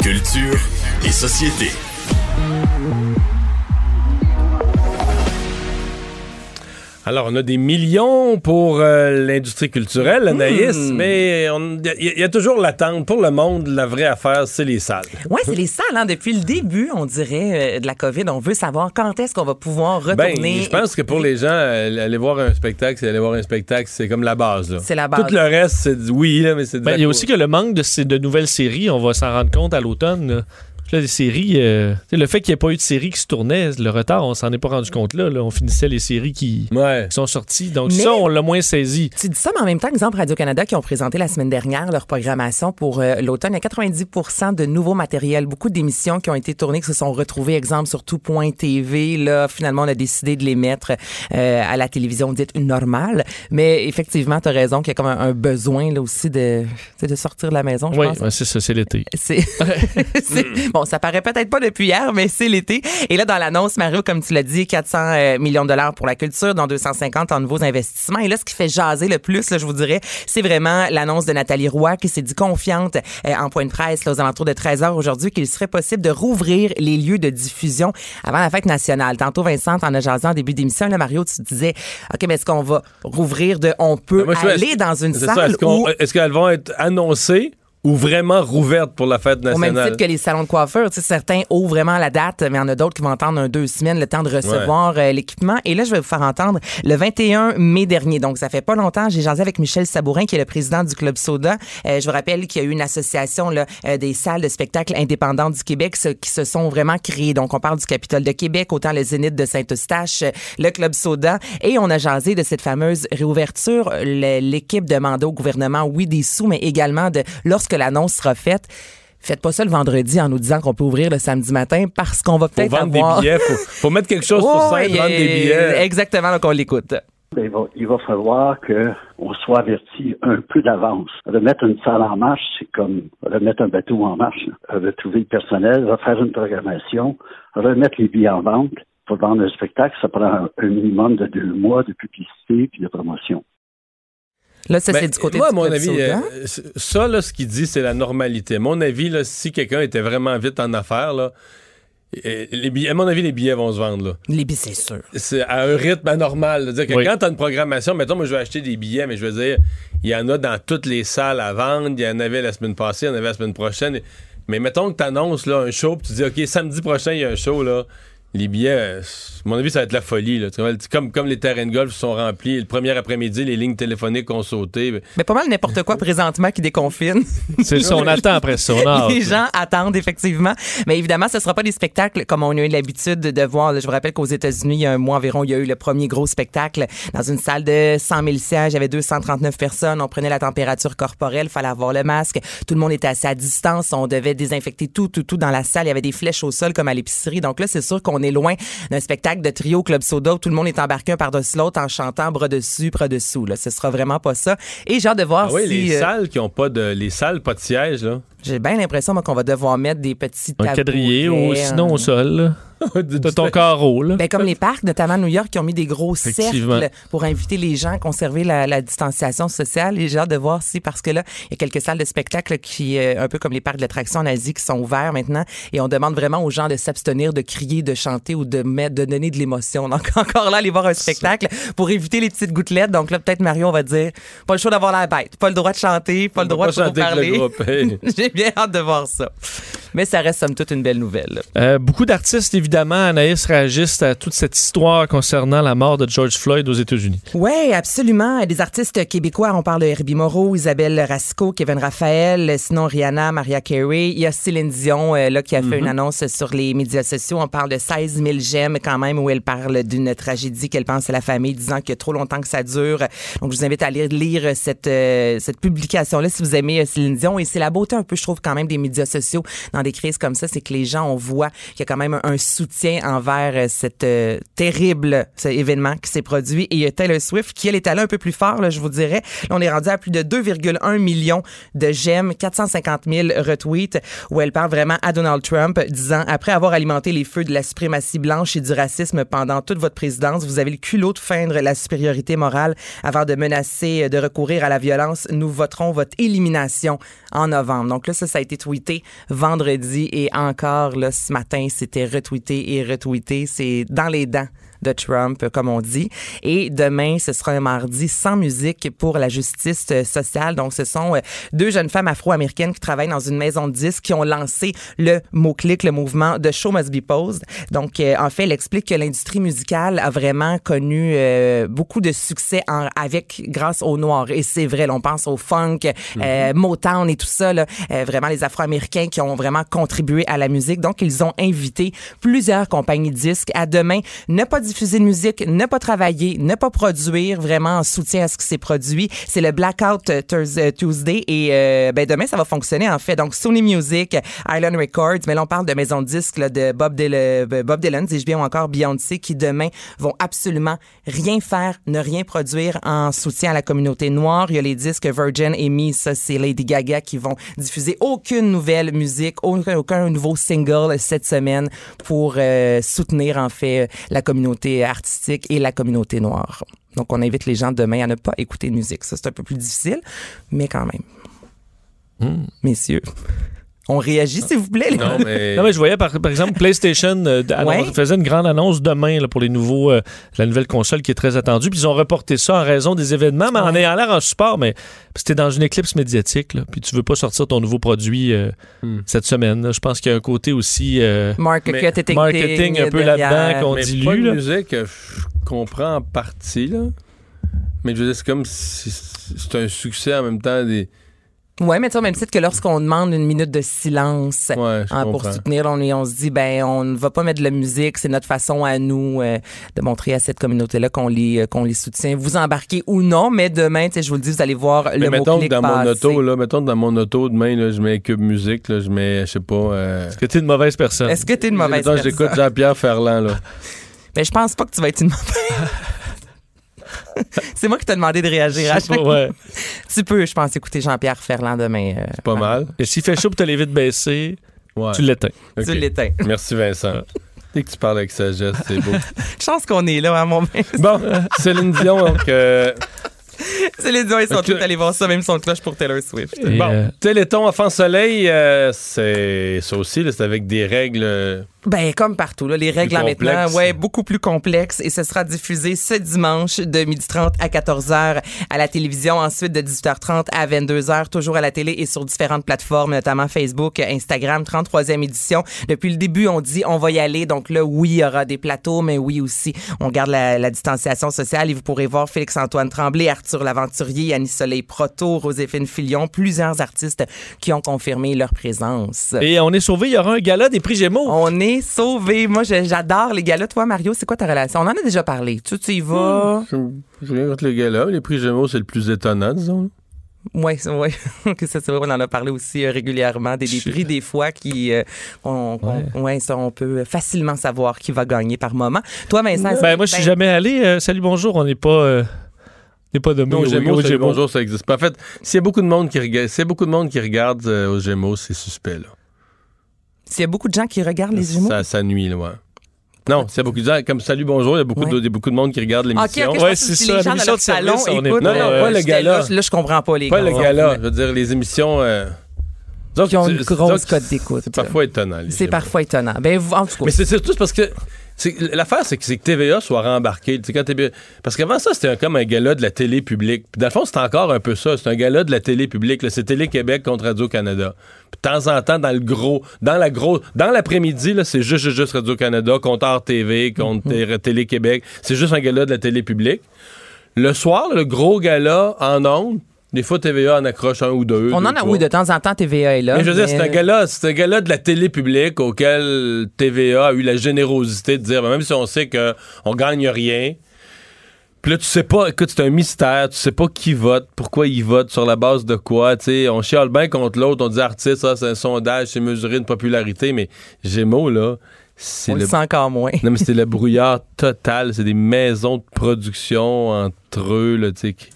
Culture et société. Alors, on a des millions pour euh, l'industrie culturelle, hmm. Anaïs, mais il y, a toujours l'attente. Pour le monde, la vraie affaire, c'est les salles. Oui, c'est les salles. Hein. Depuis le début, on dirait, euh, de la COVID, on veut savoir quand est-ce qu'on va pouvoir ben, retourner. je pense que pour les gens, euh, aller voir un spectacle, c'est aller voir un spectacle, c'est comme la base. C'est la base. Tout le reste, c'est oui, mais c'est ben, Il y a aussi que le manque de, de nouvelles séries, on va s'en rendre compte à l'automne. Là, les séries, euh, le fait qu'il n'y ait pas eu de séries qui se tournaient, le retard, on s'en est pas rendu compte là. On finissait les séries qui, sont sorties. Donc ça, on l'a moins saisi. Tu dis ça, mais en même temps, exemple, Radio-Canada qui ont présenté la semaine dernière leur programmation pour euh, l'automne, il y a 90% de nouveaux matériels, beaucoup d'émissions qui ont été tournées, qui se sont retrouvées, exemple, sur tout.tv. Là, finalement, on a décidé de les mettre euh, à la télévision dite normale. Mais effectivement, tu as raison qu'il y a comme un, besoin là aussi de, de sortir de la maison, je oui, c'est ça, c'est l'été. C'est... Bon, ça paraît peut-être pas depuis hier, mais c'est l'été. Et là, dans l'annonce, Mario, comme tu l'as dit, 400 euh, millions de dollars pour la culture, dont 250 en nouveaux investissements. Et là, ce qui fait jaser le plus, je vous dirais, c'est vraiment l'annonce de Nathalie Roy qui s'est dit confiante euh, en point de presse aux alentours de 13 heures aujourd'hui qu'il serait possible de rouvrir les lieux de diffusion avant la fête nationale. Tantôt, Vincent, en a jasé en début d'émission. Là, Mario, tu disais, OK, mais est-ce qu'on va rouvrir de on peut ben, aller dans une salle Est-ce qu'elles vont être annoncées ou vraiment rouverte pour la fête nationale. Au même titre que les salons de coiffure. certains ouvrent vraiment la date, mais il y en a d'autres qui vont entendre un deux semaines le temps de recevoir euh, l'équipement. Et là, je vais vous faire entendre le 21 mai dernier. Donc, ça fait pas longtemps. J'ai jasé avec Michel Sabourin, qui est le président du Club Soda. Euh, je vous rappelle qu'il y a eu une association là, euh, des salles de spectacle indépendantes du Québec qui se sont vraiment créées. Donc, on parle du Capitole de Québec, autant le Zénith de Saint-Eustache, le Club Soda. Et on a jasé de cette fameuse réouverture. L'équipe demandait au gouvernement, oui, des sous, mais également de lorsque l'annonce sera faite. Faites pas ça le vendredi en nous disant qu'on peut ouvrir le samedi matin parce qu'on va peut-être vendre avoir... des billets. Faut, faut mettre quelque chose pour ça, vendre des billets. Exactement, donc on l'écoute. Il va, il va falloir qu'on soit averti un peu d'avance. Remettre une salle en marche, c'est comme remettre un bateau en marche. Retrouver le personnel, refaire une programmation, remettre les billets en vente. Pour vendre un spectacle, ça prend un minimum de deux mois de publicité puis de promotion. Là, ça, c'est ben, du côté moi, à mon avis, euh, ça, là, ce qu'il dit, c'est la normalité. mon avis, là, si quelqu'un était vraiment vite en affaires, là, les billets, à mon avis, les billets vont se vendre. Là. Les billets, c'est sûr. C'est à un rythme anormal. dire que quand tu as une programmation, mettons, moi, je vais acheter des billets, mais je veux dire, il y en a dans toutes les salles à vendre. Il y en avait la semaine passée, il y en avait la semaine prochaine. Mais mettons que tu annonces là, un show, puis tu dis, OK, samedi prochain, il y a un show, là les billets, euh, à mon avis, ça va être la folie. Là. Comme, comme les terrains de golf sont remplis, le premier après-midi, les lignes téléphoniques ont sauté. Mais pas mal n'importe quoi présentement qui déconfine. C'est ça, on attend après ça. On. Les gens attendent effectivement. Mais évidemment, ce ne sera pas des spectacles comme on a eu l'habitude de voir. Je vous rappelle qu'aux États-Unis, il y a un mois environ, il y a eu le premier gros spectacle dans une salle de 100 000 sièges. Il y avait 239 personnes. On prenait la température corporelle. Il fallait avoir le masque. Tout le monde était assez à distance. On devait désinfecter tout, tout, tout dans la salle. Il y avait des flèches au sol comme à l'épicerie. Donc là, c'est sûr qu'on est loin d'un spectacle de trio Club Soda où tout le monde est embarqué un par-dessus l'autre en chantant bras dessus, bras dessous. Là. Ce sera vraiment pas ça. Et j'ai hâte de voir Ah oui, si... les euh, salles qui ont pas de. Les salles, pas de siège, là. J'ai bien l'impression qu'on va devoir mettre des petits Un tabourets, quadriller ou sinon au sol. là. T'as ton carreau, là. Ben, comme les parcs, notamment à New York, qui ont mis des gros cercles pour inviter les gens à conserver la, la distanciation sociale. Et j'ai hâte de voir si, parce que là, il y a quelques salles de spectacle qui, euh, un peu comme les parcs d'attractions en Asie, qui sont ouverts maintenant. Et on demande vraiment aux gens de s'abstenir de crier, de chanter ou de mettre, de donner de l'émotion. Donc, encore là, aller voir un spectacle pour éviter les petites gouttelettes. Donc là, peut-être Mario, on va dire, pas le choix d'avoir la bête, pas le droit de chanter, pas le droit pas de chanter parler. hey. j'ai bien hâte de voir ça. Mais ça reste, somme toute, une belle nouvelle. Euh, beaucoup d'artistes, évidemment, Anaïs, réagissent à toute cette histoire concernant la mort de George Floyd aux États-Unis. Oui, absolument. Des artistes québécois, on parle de Herbie Moreau, Isabelle Rasco, Kevin Raphaël, sinon Rihanna, Maria Carey. Il y a Céline Dion euh, là, qui a fait une annonce sur les médias sociaux. On parle de 16 000 j'aime quand même, où elle parle d'une tragédie qu'elle pense à la famille, disant a trop longtemps que ça dure. Donc, je vous invite à lire, lire cette, euh, cette publication-là si vous aimez euh, Céline Dion. Et c'est la beauté un peu, je trouve, quand même, des médias sociaux dans des crises comme ça, c'est que les gens, on voit qu'il y a quand même un, un soutien envers euh, cet euh, terrible événement qui s'est produit. Et il y a Taylor Swift qui, elle, est allée un peu plus fort, là, je vous dirais. On est rendu à plus de 2,1 millions de j'aime, 450 000 retweets, où elle parle vraiment à Donald Trump, disant après avoir alimenté les feux de la suprématie blanche et du racisme pendant toute votre présidence, vous avez le culot de feindre la supériorité morale avant de menacer euh, de recourir à la violence. Nous voterons votre élimination en novembre. Donc là, ça, ça a été tweeté vendredi et encore là ce matin, c'était retweeté et retweeté. C'est dans les dents de Trump, comme on dit. Et demain, ce sera un mardi sans musique pour la justice sociale. Donc, ce sont euh, deux jeunes femmes afro-américaines qui travaillent dans une maison de disques qui ont lancé le mot-clic, le mouvement de Show Must Be Posed. Donc, euh, en fait, elle explique que l'industrie musicale a vraiment connu euh, beaucoup de succès en- avec grâce aux Noirs. Et c'est vrai, là, on pense au funk, euh, Motown et tout ça, là, euh, vraiment les Afro-Américains qui ont vraiment contribué à la musique. Donc, ils ont invité plusieurs compagnies disques à demain ne pas diffuser de musique, ne pas travailler, ne pas produire, vraiment en soutien à ce qui s'est produit. C'est le Blackout euh, euh, Tuesday et euh, ben, demain, ça va fonctionner en fait. Donc, Sony Music, Island Records, mais là, on parle de maisons de disques là, de Bob, Dylan, Bob Dylan, dis-je bien, ou encore Beyoncé, qui demain vont absolument rien faire, ne rien produire en soutien à la communauté noire. Il y a les disques Virgin et Me, ça, c'est Lady Gaga qui vont diffuser aucune nouvelle musique, aucun, nouveau single cette semaine pour euh, soutenir, en fait, la communauté artistique et la communauté noire. Donc, on invite les gens demain à ne pas écouter de musique. Ça, c'est un peu plus difficile, mais quand même. Messieurs, on réagit, s'il vous plaît. les Non, gars. mais. Non, mais je voyais, par, par exemple, PlayStation euh, annonce- Ouais. faisait une grande annonce demain là, pour les nouveaux, euh, la nouvelle console qui est très attendue. Puis ils ont reporté ça en raison des événements, mais en ayant l'air en support. Mais c'était dans une éclipse médiatique, là, puis tu veux pas sortir ton nouveau produit euh, Hmm. cette semaine. là. Je pense qu'il y a un côté aussi euh, Marketing, marketing un peu là-dedans qu'on mais dilue. pas de là. musique, je comprends en partie, là. Mais je veux dire, c'est comme si c'est un succès en même temps des. Ouais, mais tu sais, même titre que lorsqu'on demande une minute de silence Ouais, je hein, pour soutenir, on, est- on se dit, ben, on ne va pas mettre de la musique, c'est notre façon à nous euh, de montrer à cette communauté-là qu'on les, euh, qu'on les soutient. Vous embarquez ou non, mais demain, tu sais, je vous le dis, vous allez voir Mais le mettons dans mon auto, là, mettons que dans mon auto, demain, là, je mets Cube Musique, là, je mets, je sais pas. Euh... Est-ce que t'es une mauvaise personne? Est-ce que t'es une mauvaise mettons, personne? j'écoute Jean-Pierre Ferland, là. Ben, je pense pas que tu vas être une mauvaise... c'est moi qui t'ai demandé de réagir. à chaque pas, ouais. Tu peux, je pense, écouter Jean-Pierre Ferland demain. euh, C'est pas mal. Et s'il fait chaud pour te les vite baisser, Ouais. tu l'éteins. Tu l'éteins. Merci, Vincent. Dès que tu parles avec sagesse, c'est beau. Chance qu'on est là, à mon Bon, Céline Dion, donc. euh, C'est les deux, ils sont tous allés voir ça, même son cloche pour Taylor Swift. Et, Bon, euh, Téléthon Enfant Soleil, euh, c'est ça aussi, c'est avec des règles Ben, comme partout, là, les règles maintenant, ouais, beaucoup plus complexes et ce sera diffusé ce dimanche de 12h30 à 14h à la télévision, ensuite de 18h30 à 22h, toujours à la télé et sur différentes plateformes, notamment Facebook, Instagram, 33e édition. Depuis le début, on dit on va y aller. Donc là, oui, il y aura des plateaux, mais oui aussi, on garde la, la distanciation sociale et vous pourrez voir Félix-Antoine Tremblay, Arthur Laventurier, Annie Soleil Proto, Joséphine Filion, plusieurs artistes qui ont confirmé leur présence. Et on est sauvé, il y aura un gala des prix Gémeaux. On est sauvés. Moi, j'adore les galas. Toi, Mario, c'est quoi ta relation? On en a déjà parlé. Tu, tu y vas? Je je viens contre les gars-là. Les prix Gémeaux, c'est le plus étonnant, disons. Oui, oui. que ça, c'est vrai, on en a parlé aussi euh, régulièrement. Des, des prix, des fois, qui. euh, on, on- ouais, ça, on peut facilement savoir qui va gagner par moment. Toi, Vincent, Ben, moi, je suis ben, jamais allé. Euh, salut, bonjour. On n'est pas. euh, on n'est pas nommé Non, au- aux Gémeaux, Gémeaux. bonjour, ça existe pas. En fait, s'il y a beaucoup de monde qui beaucoup de monde qui regarde euh, aux Gémeaux, c'est suspect, là. S'il y a beaucoup de gens qui regardent les Gémeaux. Ça, ça nuit, là, ouais. Non, a beaucoup de gens, comme salut, bonjour, il y a beaucoup, Ouais. de, y a beaucoup de monde qui regarde l'émission. ok, je pense que si les gens leur salon écoutent, Non, non, euh, pas le j'étais gala. Là, là, je comprends pas les Pas gars. le gala. Je veux dire, les émissions. euh, disons Qui ont une grosse cote d'écoute. C'est parfois étonnant. C'est parfois étonnant. Ben, vous- en tout cas. Mais c'est surtout parce que l'affaire, c'est que, que TVA soit rembarqué. Quand parce qu'avant ça, c'était comme un gala de la télé publique. Puis dans le fond, c'est encore un peu ça. C'est un gala de la télé publique. C'est Télé-Québec contre Radio-Canada. Puis de temps en temps, dans le gros, dans la gros, dans l'après-midi, c'est juste, juste, Radio-Canada contre RTV, contre Té- Télé-Québec. C'est juste un gala de la télé publique. Le soir, le gros gala en ondes, des fois TVA en accroche un ou deux. on deux, en a, oui, de temps en temps, TVA est là. Mais je veux dire, c'est un gala, c'est un gala de la télé publique auquel TVA a eu la générosité de dire, ben, même si on sait qu'on gagne rien, puis là, tu sais pas, écoute, c'est un mystère, tu sais pas qui vote, pourquoi il vote, sur la base de quoi, tu sais, on chiale bien contre l'autre, on dit artiste, ça, c'est un sondage, c'est mesurer une popularité, mais Gémeaux, là, c'est On le le... sent encore moins. Non, mais c'était le brouillard total, c'est des maisons de production entre eux, là, tu sais, qui-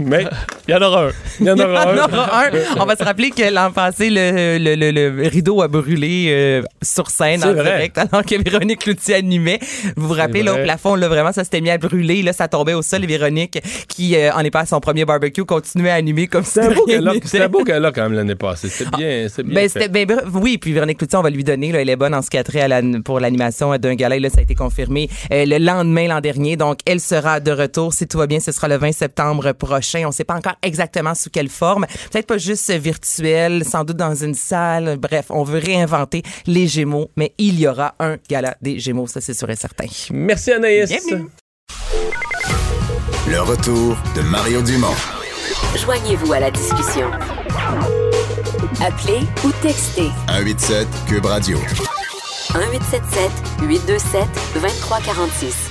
Mais il y en aura un. Il y en Il y aura en un. aura un. On va se rappeler que l'an passé, le, le- le- le rideau a brûlé euh, sur scène en vrai. direct alors que Véronique Cloutier animait. Vous vous rappelez, là, au plafond, là, vraiment, ça s'était mis à brûler. Là, ça tombait au sol. Et Véronique, qui euh, en est pas à son premier barbecue, continuait à animer comme si C'était beau beau gala quand même l'année passée. C'était bien, c'était bien Ben, ben, oui, puis Véronique Cloutier, on va lui donner. Là, elle est bonne en ce qui a trait à la- pour l'animation d'un gala. Et Là, ça a été confirmé euh, le lendemain l'an dernier. Donc, elle sera de retour. Si tout va bien, ce sera le 20 septembre prochain. On ne sait pas encore exactement sous quelle forme. Peut-être pas juste virtuel, sans doute dans une salle. Bref, on veut réinventer les Gémeaux, mais il y aura un gala des Gémeaux, ça c'est sûr et certain. Merci Anaïs. Bienvenue. Le retour de Mario Dumont. Joignez-vous à la discussion. Appelez ou textez 187 Cube Radio. 1877 827 2346.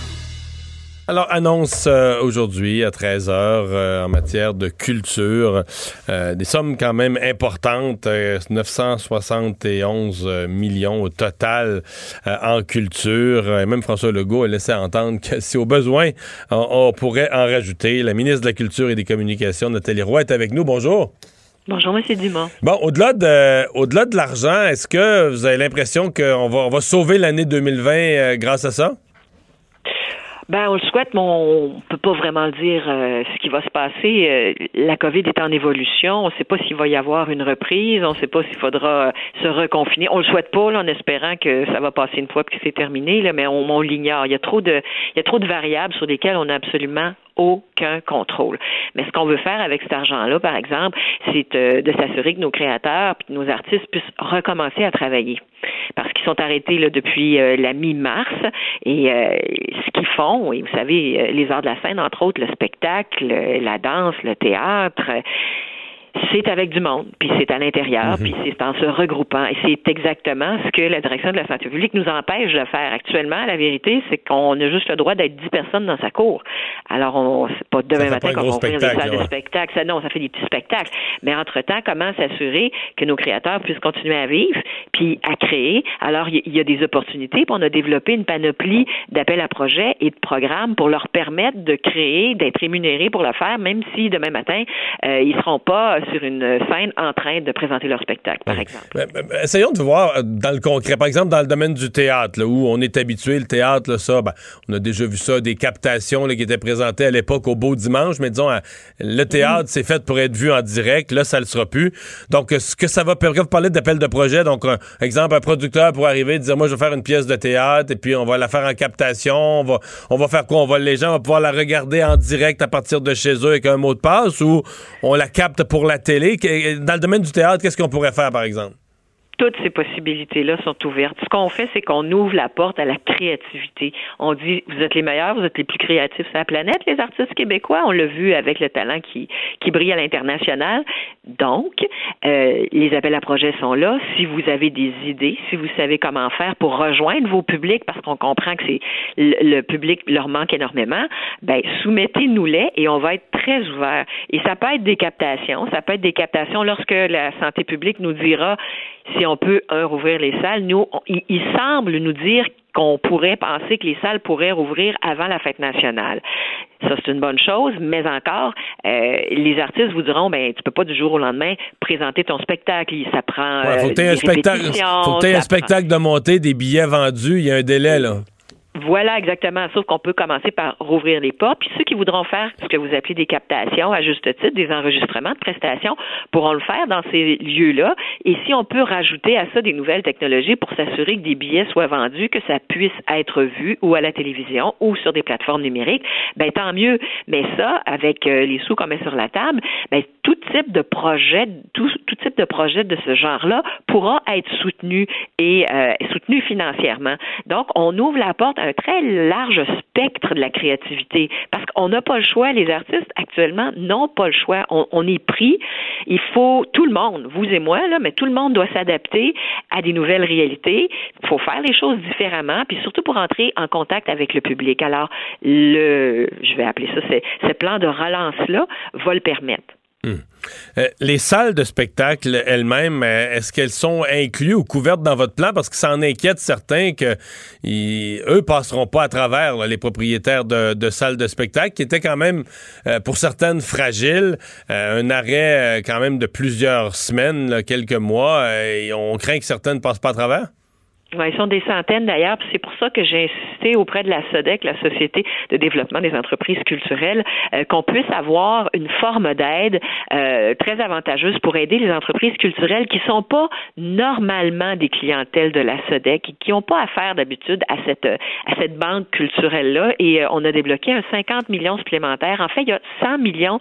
Alors, annonce euh, aujourd'hui à 13h euh, en matière de culture. Euh, des sommes quand même importantes, euh, 971 euh, millions au total en culture. Euh, même François Legault a laissé entendre que si au besoin, on, on pourrait en rajouter. La ministre de la Culture et des Communications, Nathalie Roy, est avec nous. Bonjour. Bonjour, M. Dumont. Bon, au-delà de, au-delà de l'argent, est-ce que vous avez l'impression qu'on va, on va sauver l'année 2020 euh, grâce à ça? Ben, on le souhaite, mais on peut pas vraiment dire euh, ce qui va se passer. Euh, la COVID est en évolution. On ne sait pas s'il va y avoir une reprise. On ne sait pas s'il faudra euh, se reconfiner. On le souhaite pas, là, en espérant que ça va passer une fois que c'est terminé, là, mais on, on l'ignore. Il y a trop de, il y a trop de variables sur lesquelles on n'a absolument aucun contrôle. Mais ce qu'on veut faire avec cet argent-là, par exemple, c'est euh, de s'assurer que nos créateurs et nos artistes puissent recommencer à travailler. Parce qu'ils sont arrêtés depuis euh, la mi-mars et euh, ce qu'ils font, et vous savez, les arts de la scène, entre autres, le spectacle, la danse, le théâtre, c'est avec du monde, puis c'est à l'intérieur, puis c'est en se regroupant. Et c'est exactement ce que la direction de la santé publique nous empêche de faire actuellement. La vérité, c'est qu'on a juste le droit d'être 10 personnes dans sa cour. Alors, on, c'est pas demain matin qu'on va ouvrir des salles de spectacle. Ça, non, ça fait des petits spectacles. Mais entre-temps, comment s'assurer que nos créateurs puissent continuer à vivre, puis à créer? Alors, il y, il y a des opportunités, puis on a développé une panoplie d'appels à projets et de programmes pour leur permettre de créer, d'être rémunérés pour le faire, même si demain matin, euh, ils seront pas sur une scène en train de présenter leur spectacle, par exemple. Essayons de voir euh, dans le concret. Par exemple, dans le domaine du théâtre, là, où on est habitué, le théâtre, là, ça, ben, on a déjà vu ça, des captations là, qui étaient présentées à l'époque au beau dimanche, mais disons, euh, le théâtre, c'est fait pour être vu en direct. Là, ça le sera plus. Donc, ce que ça va permettre, vous parlez d'appel de projet, donc, un, exemple, un producteur pour arriver et dire, moi, je vais faire une pièce de théâtre, et puis on va la faire en captation, on va, on va faire quoi? On va, les gens vont pouvoir la regarder en direct à partir de chez eux avec un mot de passe, ou on la capte pour la télé. Dans le domaine du théâtre, qu'est-ce qu'on pourrait faire, par exemple? Toutes ces possibilités-là sont ouvertes. Ce qu'on fait, c'est qu'on ouvre la porte à la créativité. On dit, vous êtes les meilleurs, vous êtes les plus créatifs sur la planète, les artistes québécois. On l'a vu avec le talent qui, qui brille à l'international. Donc, euh, les appels à projets sont là. Si vous avez des idées, si vous savez comment faire pour rejoindre vos publics, parce qu'on comprend que c'est le, public leur manque énormément, ben soumettez-nous-les et on va être très ouvert. Et ça peut être des captations, ça peut être des captations lorsque la santé publique nous dira si on peut, un, rouvrir les salles. Nous, il, semble nous dire qu'on pourrait penser que les salles pourraient rouvrir avant la fête nationale. Ça, c'est une bonne chose, mais encore, euh, les artistes vous diront, ben, tu peux pas du jour au lendemain présenter ton spectacle. Ça prend. Il faut que tu aies un spectacle, faut un spectacle de montée, des billets vendus. Il y a un délai, là. Voilà exactement, sauf qu'on peut commencer par rouvrir les portes. Puis ceux qui voudront faire ce que vous appelez des captations, à juste titre, des enregistrements de prestations, pourront le faire dans ces lieux-là. Et si on peut rajouter à ça des nouvelles technologies pour s'assurer que des billets soient vendus, que ça puisse être vu ou à la télévision ou sur des plateformes numériques, ben tant mieux. Mais ça, avec euh, les sous qu'on met sur la table, ben tout type de projet, tout, type de projet de ce genre-là pourra être soutenu et euh, soutenu financièrement. Donc, on ouvre la porte à un très large spectre de la créativité parce qu'on n'a pas le choix. Les artistes actuellement n'ont pas le choix. On, est pris. Il faut tout le monde, vous et moi, là, mais tout le monde doit s'adapter à des nouvelles réalités. Il faut faire les choses différemment, puis surtout pour entrer en contact avec le public. Alors, le, je vais appeler ça, ce plan de relance-là va le permettre. Euh, les salles de spectacle elles-mêmes, euh, est-ce qu'elles sont incluses ou couvertes dans votre plan? Parce que ça en inquiète certains que ils, eux passeront pas à travers les propriétaires de, salles de spectacle, qui étaient quand même, euh, pour certaines, fragiles. un arrêt quand même de plusieurs semaines, quelques mois. et on craint que certaines ne passent pas à travers? Ils sont des centaines d'ailleurs, c'est pour ça que j'ai insisté auprès de la SODEC, la Société de développement des entreprises culturelles, euh, qu'on puisse avoir une forme d'aide euh, très avantageuse pour aider les entreprises culturelles qui sont pas normalement des clientèles de la SODEC, qui n'ont pas affaire d'habitude à cette à cette banque culturelle là. Et euh, on a débloqué un 50 millions supplémentaires. En fait, il y a 100 millions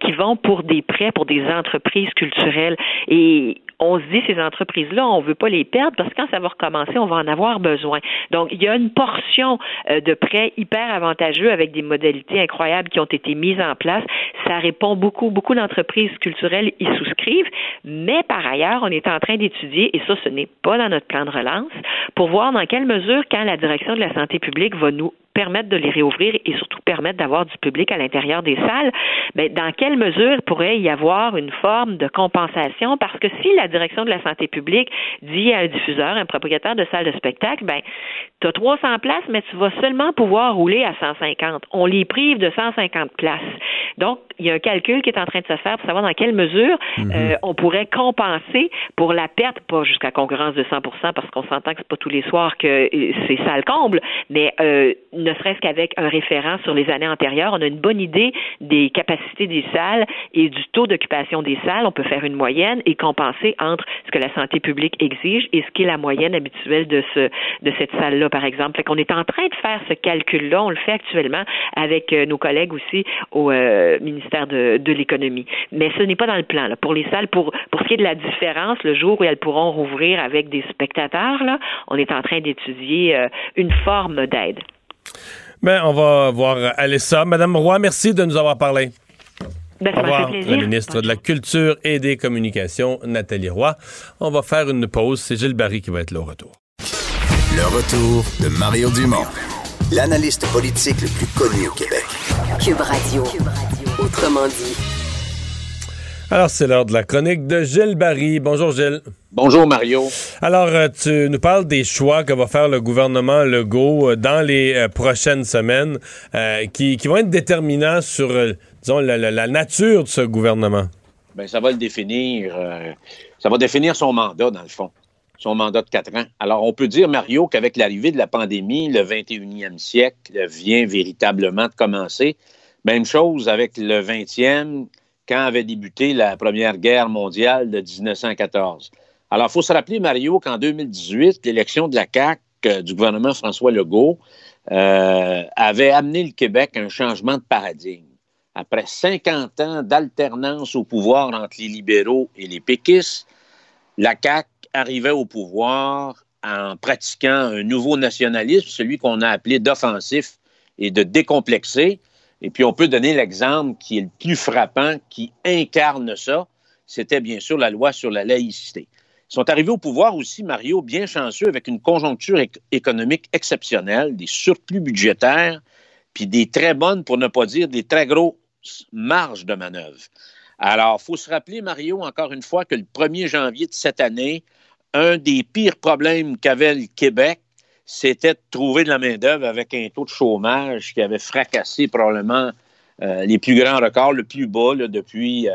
qui vont pour des prêts pour des entreprises culturelles. Et on se dit ces entreprises-là, on veut pas les perdre parce que quand ça va recommencer, on va en avoir besoin. Donc, il y a une portion euh, de prêts hyper avantageux avec des modalités incroyables qui ont été mises en place. Ça répond beaucoup, beaucoup d'entreprises culturelles y souscrivent, mais par ailleurs, on est en train d'étudier, et ça, ce n'est pas dans notre plan de relance, pour voir dans quelle mesure, quand la direction de la santé publique va nous permettre de les réouvrir et surtout permettre d'avoir du public à l'intérieur des salles, mais dans quelle mesure pourrait y avoir une forme de compensation? Parce que si la direction de la santé publique dit à un diffuseur, un propriétaire de salle de spectacle, ben, tu as 300 places, mais tu vas seulement pouvoir rouler à 150. On les prive de 150 places. Donc, il y a un calcul qui est en train de se faire pour savoir dans quelle mesure mhm. euh, on pourrait compenser pour la perte, pas jusqu'à concurrence de 100% parce qu'on s'entend que c'est pas tous les soirs que euh, c'est ça le comble, mais euh, ne serait-ce qu'avec un référent sur les années antérieures, on a une bonne idée des capacités des salles et du taux d'occupation des salles. On peut faire une moyenne et compenser entre ce que la santé publique exige et ce qui est la moyenne habituelle de ce de cette salle-là, par exemple. Fait qu'on est en train de faire ce calcul-là. On le fait actuellement avec nos collègues aussi au ministère de, l'économie. Mais ce n'est pas dans le plan. Pour les salles, pour, pour ce qui est de la différence, le jour où elles pourront rouvrir avec des spectateurs, là, on est en train d'étudier euh, une forme d'aide. Ben, on va voir Alessa. Madame Roy, merci de nous avoir parlé. Ben, ça Au revoir, la ministre de la Culture et des Communications, Nathalie Roy. On va faire une pause. C'est Gilles Barry qui va être là au retour. Le retour de Mario Dumont, l'analyste politique le plus connu au Québec. Cube Radio. Cube Radio. Autrement dit. Alors, c'est l'heure de la chronique de Gilles Barry. Bonjour, Gilles. Bonjour, Mario. Alors, euh, tu nous parles des choix que va faire le gouvernement Legault euh, dans les euh, prochaines semaines qui, vont être déterminants sur, disons, la, nature de ce gouvernement. ben, ça va le définir. euh, ça va définir son mandat, dans le fond. Son mandat de quatre ans. Alors, on peut dire, Mario, qu'avec l'arrivée de la pandémie, le 21e siècle vient véritablement de commencer. Même chose avec le 20e, quand avait débuté la Première Guerre mondiale de 1914. Alors, il faut se rappeler, Mario, qu'en 2018, l'élection de la CAQ euh, du gouvernement François Legault euh, avait amené le Québec à un changement de paradigme. Après 50 ans d'alternance au pouvoir entre les libéraux et les péquistes, la CAQ arrivait au pouvoir en pratiquant un nouveau nationalisme, celui qu'on a appelé d'offensif et de décomplexé. Et puis, on peut donner l'exemple qui est le plus frappant, qui incarne ça. C'était bien sûr la loi sur la laïcité. Ils sont arrivés au pouvoir aussi, Mario, bien chanceux, avec une conjoncture éc- économique exceptionnelle, des surplus budgétaires, puis des très bonnes, pour ne pas dire des très grosses marges de manœuvre. Alors, il faut se rappeler, Mario, encore une fois, que le 1er janvier de cette année, un des pires problèmes qu'avait le Québec, c'était de trouver de la main-d'œuvre avec un taux de chômage qui avait fracassé probablement euh, les plus grands records, le plus bas depuis euh,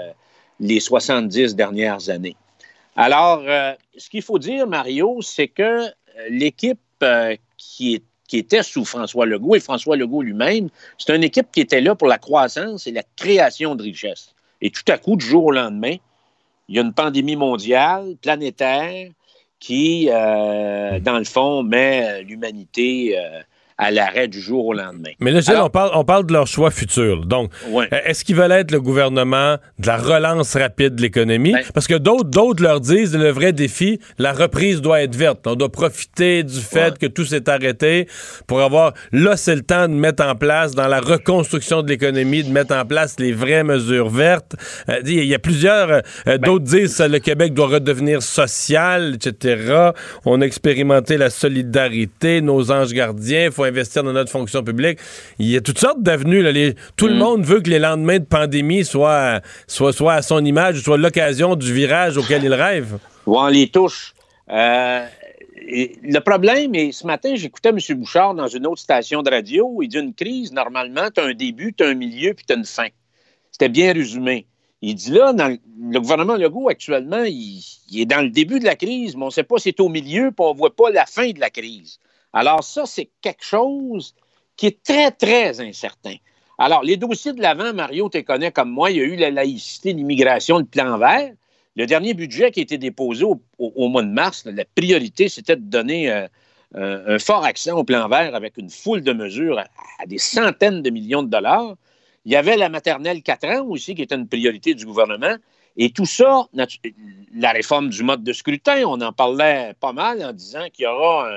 les 70 dernières années. Alors, euh, ce qu'il faut dire, Mario, c'est que l'équipe qui, qui était sous François Legault et François Legault lui-même, c'est une équipe qui était là pour la croissance et la création de richesses. Et tout à coup, du jour au lendemain, il y a une pandémie mondiale, planétaire, qui, euh, dans le fond, met euh, l'humanité euh, à l'arrêt du jour au lendemain. Mais là, Gilles, Alors- on, parle, on parle de leur choix futur. Donc, Ouais. euh, est-ce qu'ils veulent être le gouvernement de la relance rapide de l'économie? Ben- Parce que d'autres, d'autres leur disent le vrai défi, la reprise doit être verte. On doit profiter du fait que tout s'est arrêté pour avoir. Là, c'est le temps de mettre en place, dans la reconstruction de l'économie, de mettre en place les vraies mesures vertes. Euh, Il y a plusieurs. euh, Ben- d'autres disent que le Québec doit redevenir social, etc. On a expérimenté la solidarité, nos anges gardiens. Il faut investir dans notre fonction publique. Il y a toutes sortes d'avenues. Les- tout Mm. le monde veut que les lendemains de pandémie soient, soient, soient à son image, soient l'occasion du virage auquel il rêve. ou on les touche. Euh, et le problème, et ce matin, j'écoutais M. Bouchard dans une autre station de radio, il dit une crise, normalement, tu as un début, tu as un milieu, puis tu as une fin. C'était bien résumé. Il dit là, dans le, le gouvernement Legault, actuellement, il, il est dans le début de la crise, mais on ne sait pas si c'est au milieu, puis on ne voit pas la fin de la crise. Alors ça, c'est quelque chose qui est très, très incertain. Alors, les dossiers de l'avant, Mario, tu connais comme moi, il y a eu la laïcité, l'immigration, le plan vert. Le dernier budget qui a été déposé au, mois de mars, la priorité, c'était de donner euh, un fort accent au plan vert avec une foule de mesures à, des centaines de millions de dollars. Il y avait la maternelle 4 ans aussi, qui était une priorité du gouvernement. Et tout ça, la réforme du mode de scrutin, on en parlait pas mal en disant qu'il y aura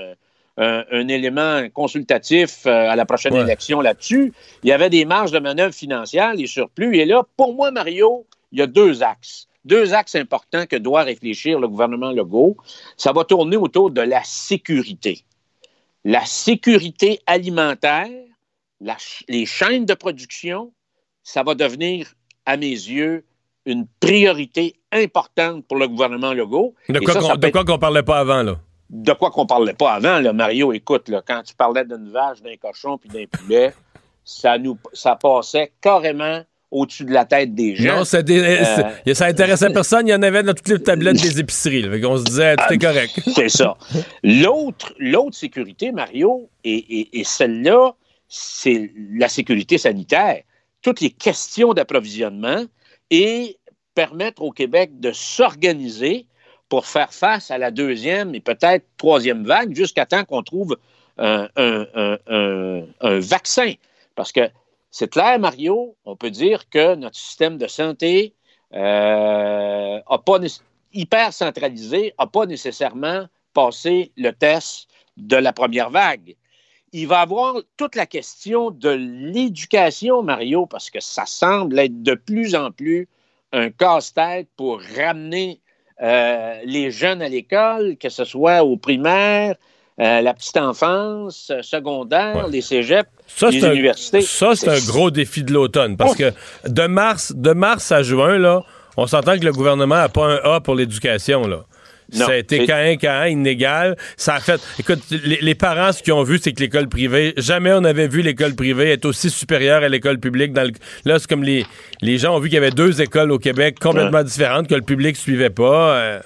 un- un élément consultatif euh, à la prochaine Ouais. élection là-dessus. Il y avait des marges de manœuvre financières, les surplus. Et là, pour moi, Mario, il y a deux axes. Deux axes importants que doit réfléchir le gouvernement Legault. Ça va tourner autour de la sécurité. La sécurité alimentaire, la ch- les chaînes de production, ça va devenir, à mes yeux, une priorité importante pour le gouvernement Legault. De quoi qu'on être- qu'on parlait pas avant, là? De quoi qu'on parlait pas avant, là, Mario, écoute, là, quand tu parlais d'une vache, d'un cochon puis d'un poulet, ça nous ça passait carrément au-dessus de la tête des gens. Non, des- Euh, c'est- ça intéressait personne. Il y en avait dans toutes les tablettes des épiceries. là. Qu'on se disait, tout est correct. C'est ça. L'autre, l'autre sécurité, Mario, et, et- et celle-là, c'est la sécurité sanitaire. Toutes les questions d'approvisionnement et permettre au Québec de s'organiser pour faire face à la deuxième et peut-être troisième vague jusqu'à temps qu'on trouve un, vaccin. Parce que c'est clair, Mario, on peut dire que notre système de santé euh, pas hyper centralisé, n'a pas nécessairement passé le test de la première vague. Il va y avoir toute la question de l'éducation, Mario, parce que ça semble être de plus en plus un casse-tête pour ramener euh, les jeunes à l'école, que ce soit au primaire, euh, la petite enfance, euh, secondaire, les cégeps, Ça, les c'est un, universités. ça, c'est un gros défi de l'automne. Parce que de mars, de mars à juin, là, on s'entend que le gouvernement n'a pas un A pour l'éducation. là. Ça a été inégal. Ça a fait. Écoute, les, parents, ce qu'ils ont vu, c'est que l'école privée, jamais on avait vu l'école privée être aussi supérieure à l'école publique. Dans là, c'est comme les, les gens ont vu qu'il y avait deux écoles au Québec complètement différentes, que le public suivait pas. Euh.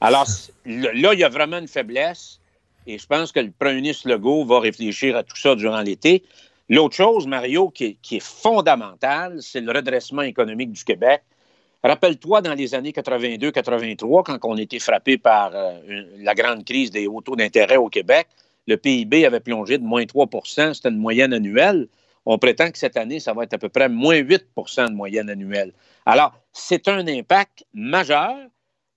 Alors, là, il y a vraiment une faiblesse. Et je pense que le premier ministre Legault va réfléchir à tout ça durant l'été. L'autre chose, Mario, qui est, qui est fondamentale, c'est le redressement économique du Québec. Rappelle-toi, dans les années 82-83, quand on était frappé par euh, la grande crise des hauts taux d'intérêt au Québec, le PIB avait plongé de moins 3% c'était une moyenne annuelle. On prétend que cette année, ça va être à peu près moins 8% de moyenne annuelle. Alors, c'est un impact majeur.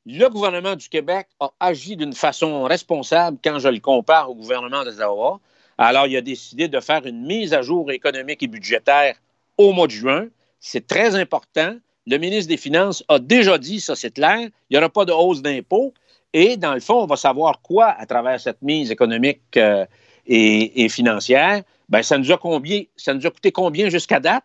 Le gouvernement du Québec a agi d'une façon responsable quand je le compare au gouvernement d'Ottawa. Alors, il a décidé de faire une mise à jour économique et budgétaire au mois de juin. C'est très important. Le ministre des Finances a déjà dit, ça c'est clair, il n'y aura pas de hausse d'impôts. Et dans le fond, on va savoir quoi à travers cette mise économique euh, et, financière. Ben, ça nous a combien, ça nous a coûté combien jusqu'à date,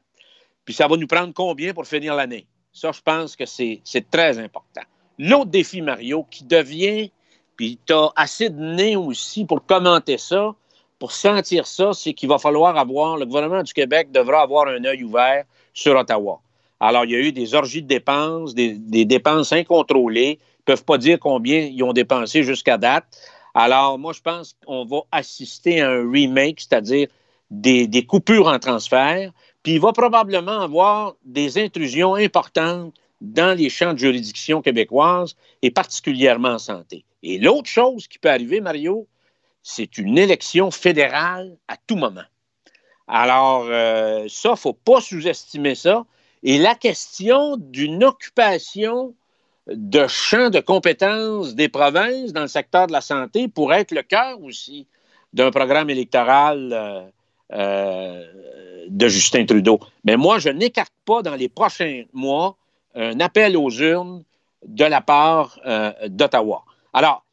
puis ça va nous prendre combien pour finir l'année? Ça, je pense que c'est très important. L'autre défi, Mario, qui devient, puis tu as assez de nez aussi pour commenter ça, pour sentir ça, c'est qu'il va falloir avoir, le gouvernement du Québec devra avoir un œil ouvert sur Ottawa. Alors, il y a eu des orgies de dépenses, des, dépenses incontrôlées. Ils ne peuvent pas dire combien ils ont dépensé jusqu'à date. Alors, moi, je pense qu'on va assister à un remake, c'est-à-dire des, coupures en transfert. Puis, il va probablement avoir des intrusions importantes dans les champs de juridiction québécoises et particulièrement en santé. Et l'autre chose qui peut arriver, Mario, c'est une élection fédérale à tout moment. Alors, euh, ça, il ne faut pas sous-estimer ça. Et la question d'une occupation de champs de compétences des provinces dans le secteur de la santé pourrait être le cœur aussi d'un programme électoral euh, euh, de Justin Trudeau. Mais moi, je n'écarte pas dans les prochains mois un appel aux urnes de la part euh, d'Ottawa. Alors,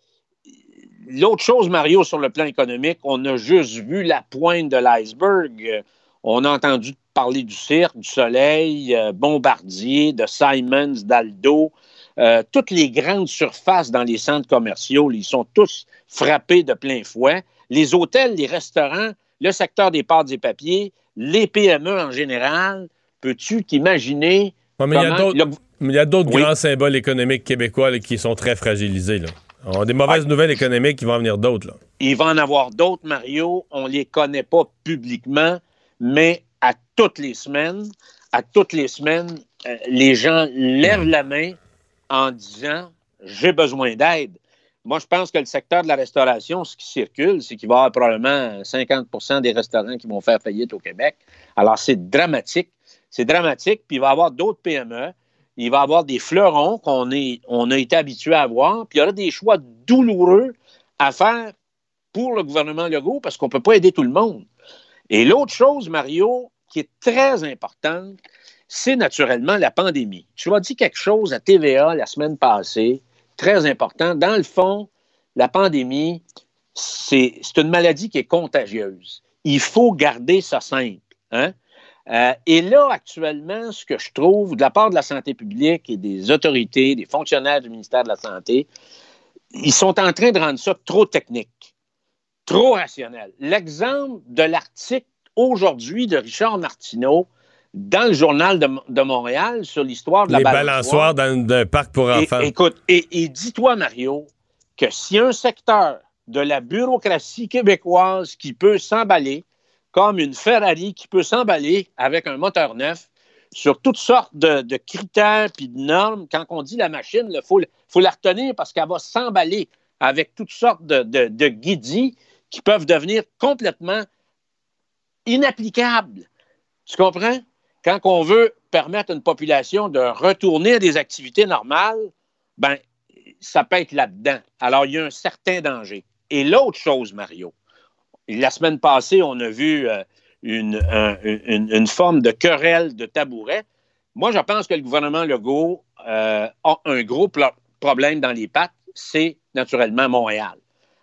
l'autre chose, Mario, sur le plan économique, on a juste vu la pointe de l'iceberg. On a entendu parler du cirque, du soleil, euh, Bombardier, de Simons, d'Aldo. Euh, toutes les grandes surfaces dans les centres commerciaux, ils sont tous frappés de plein fouet. Les hôtels, les restaurants, le secteur des pâtes et papiers, les PME en général, peux-tu t'imaginer mais il y a d'autres grands symboles économiques québécois qui sont très fragilisés. On a des mauvaises nouvelles économiques, qui vont en venir d'autres. Il va en avoir d'autres, Mario. On ne les connaît pas publiquement, mais à toutes les semaines, à toutes les semaines, euh, les gens lèvent la main en disant j'ai besoin d'aide. Moi, je pense que le secteur de la restauration, ce qui circule, c'est qu'il va y avoir probablement 50% des restaurants qui vont faire faillite au Québec. Alors, c'est dramatique. C'est dramatique. Puis, il va y avoir d'autres PME. Il va y avoir des fleurons qu'on on a été habitué à voir. Puis, il y aura des choix douloureux à faire pour le gouvernement Legault parce qu'on ne peut pas aider tout le monde. Et l'autre chose, Mario, qui est très importante, c'est naturellement la pandémie. Tu as dit quelque chose à TVA la semaine passée, très important. Dans le fond, la pandémie, c'est une maladie qui est contagieuse. Il faut garder ça simple. Hein? Euh, et là, actuellement, ce que je trouve de la part de la santé publique et des autorités, des fonctionnaires du ministère de la Santé, ils sont en train de rendre ça trop technique trop rationnel. L'exemple de l'article aujourd'hui de Richard Martineau dans le journal de, Montréal sur l'histoire de la balançoire. dans un parc pour enfants. écoute, et, dis-toi, Mario, que si un secteur de la bureaucratie québécoise qui peut s'emballer, comme une Ferrari qui peut s'emballer avec un moteur neuf, sur toutes sortes de, critères et de normes. Quand on dit la machine, il faut, faut, la retenir parce qu'elle va s'emballer avec toutes sortes de, de, de guidis qui peuvent devenir complètement inapplicables. Tu comprends? Quand on veut permettre à une population de retourner à des activités normales, ben, ça peut être là-dedans. Alors, il y a un certain danger. Et l'autre chose, Mario, la semaine passée, on a vu euh, une, forme de querelle de tabouret. Moi, je pense que le gouvernement Legault euh, a un gros problème dans les pattes, c'est naturellement Montréal.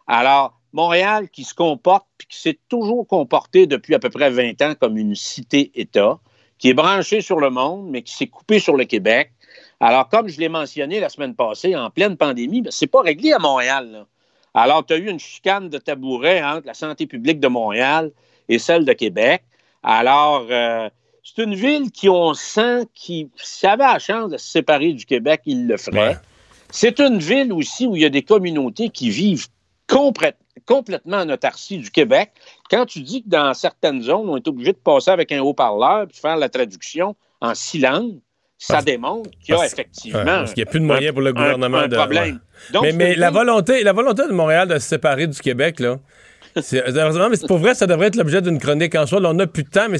Alors, Montréal qui se comporte, puis qui s'est toujours comporté depuis à peu près 20 ans comme une cité-État, qui est branchée sur le monde, mais qui s'est coupée sur le Québec. Alors, comme je l'ai mentionné la semaine passée, en pleine pandémie, ben, c'est pas réglé à Montréal. là. Alors, tu as eu une chicane de tabouret entre la santé publique de Montréal et celle de Québec. Alors, euh, c'est une ville qui, on sent, qui, si avait la chance de se séparer du Québec, il le ferait. C'est une ville aussi où il y a des communautés qui vivent complè- complètement en autarcie du Québec. Quand tu dis que dans certaines zones, on est obligé de passer avec un haut-parleur puis faire la traduction en six langues, ça démontre qu'il y a effectivement parce qu'il n'y a plus de moyens pour le gouvernement un de. problème. ouais. Donc, mais la, volonté, la volonté de Montréal de se séparer du Québec, là, mais c'est pour vrai, ça devrait être l'objet d'une chronique en soi. Là, on n'a plus de temps, mais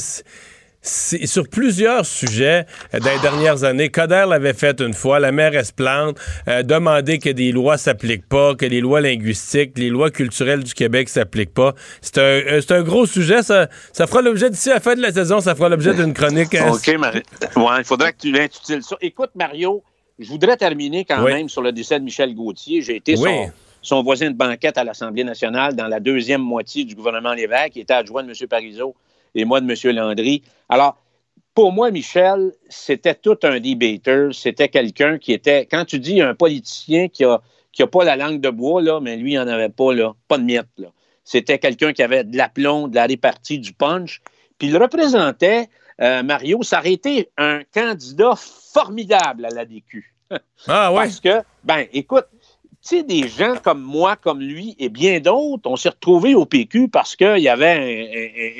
sur plusieurs sujets euh, dans les dernières années. Coder l'avait fait une fois, la maire Esplante, euh, demander que des lois s'appliquent pas, que les lois linguistiques, les lois culturelles du Québec s'appliquent pas. C'est un, euh, c'est un gros sujet. Ça, ça fera l'objet d'ici à la fin de la saison, ça fera l'objet d'une chronique. euh, OK, Marie. Ouais, il faudrait que tu l'intitules ça. Écoute, Mario, je voudrais terminer quand Oui. même sur le décès de Michel Gauthier. J'ai été Oui. son, son voisin de banquette à l'Assemblée nationale dans la deuxième moitié du gouvernement Lévesque, qui était adjoint de M. Parizeau et moi de M. Landry. Alors, pour moi, Michel, c'était tout un debater. C'était quelqu'un qui était, quand tu dis un politicien qui a, qui a pas la langue de bois, là, mais lui, il n'en avait pas, là, pas de miettes. Là. C'était quelqu'un qui avait de l'aplomb, de la répartie, du punch. Puis il représentait, euh, Mario, ça aurait été un candidat formidable à la DQ. Ah ouais? Parce que, ben, écoute, tu sais, des gens comme moi, comme lui et bien d'autres, on s'est retrouvés au PQ parce qu'il y avait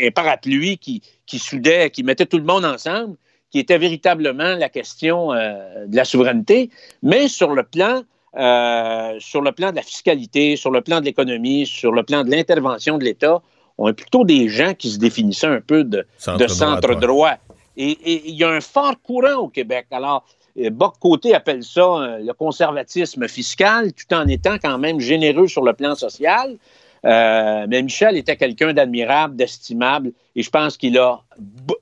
un, un- un parapluie qui, qui soudait, qui mettait tout le monde ensemble, qui était véritablement la question euh, de la souveraineté, mais sur le plan euh, sur le plan de la fiscalité, sur le plan de l'économie, sur le plan de l'intervention de l'État, on est plutôt des gens qui se définissaient un peu de, Centre de droit, centre droit. Et il y a un fort courant au Québec. Alors, Boc-Côté appelle ça euh, le conservatisme fiscal, tout en étant quand même généreux sur le plan social. Euh, mais Michel était quelqu'un d'admirable, d'estimable, et je pense qu'il a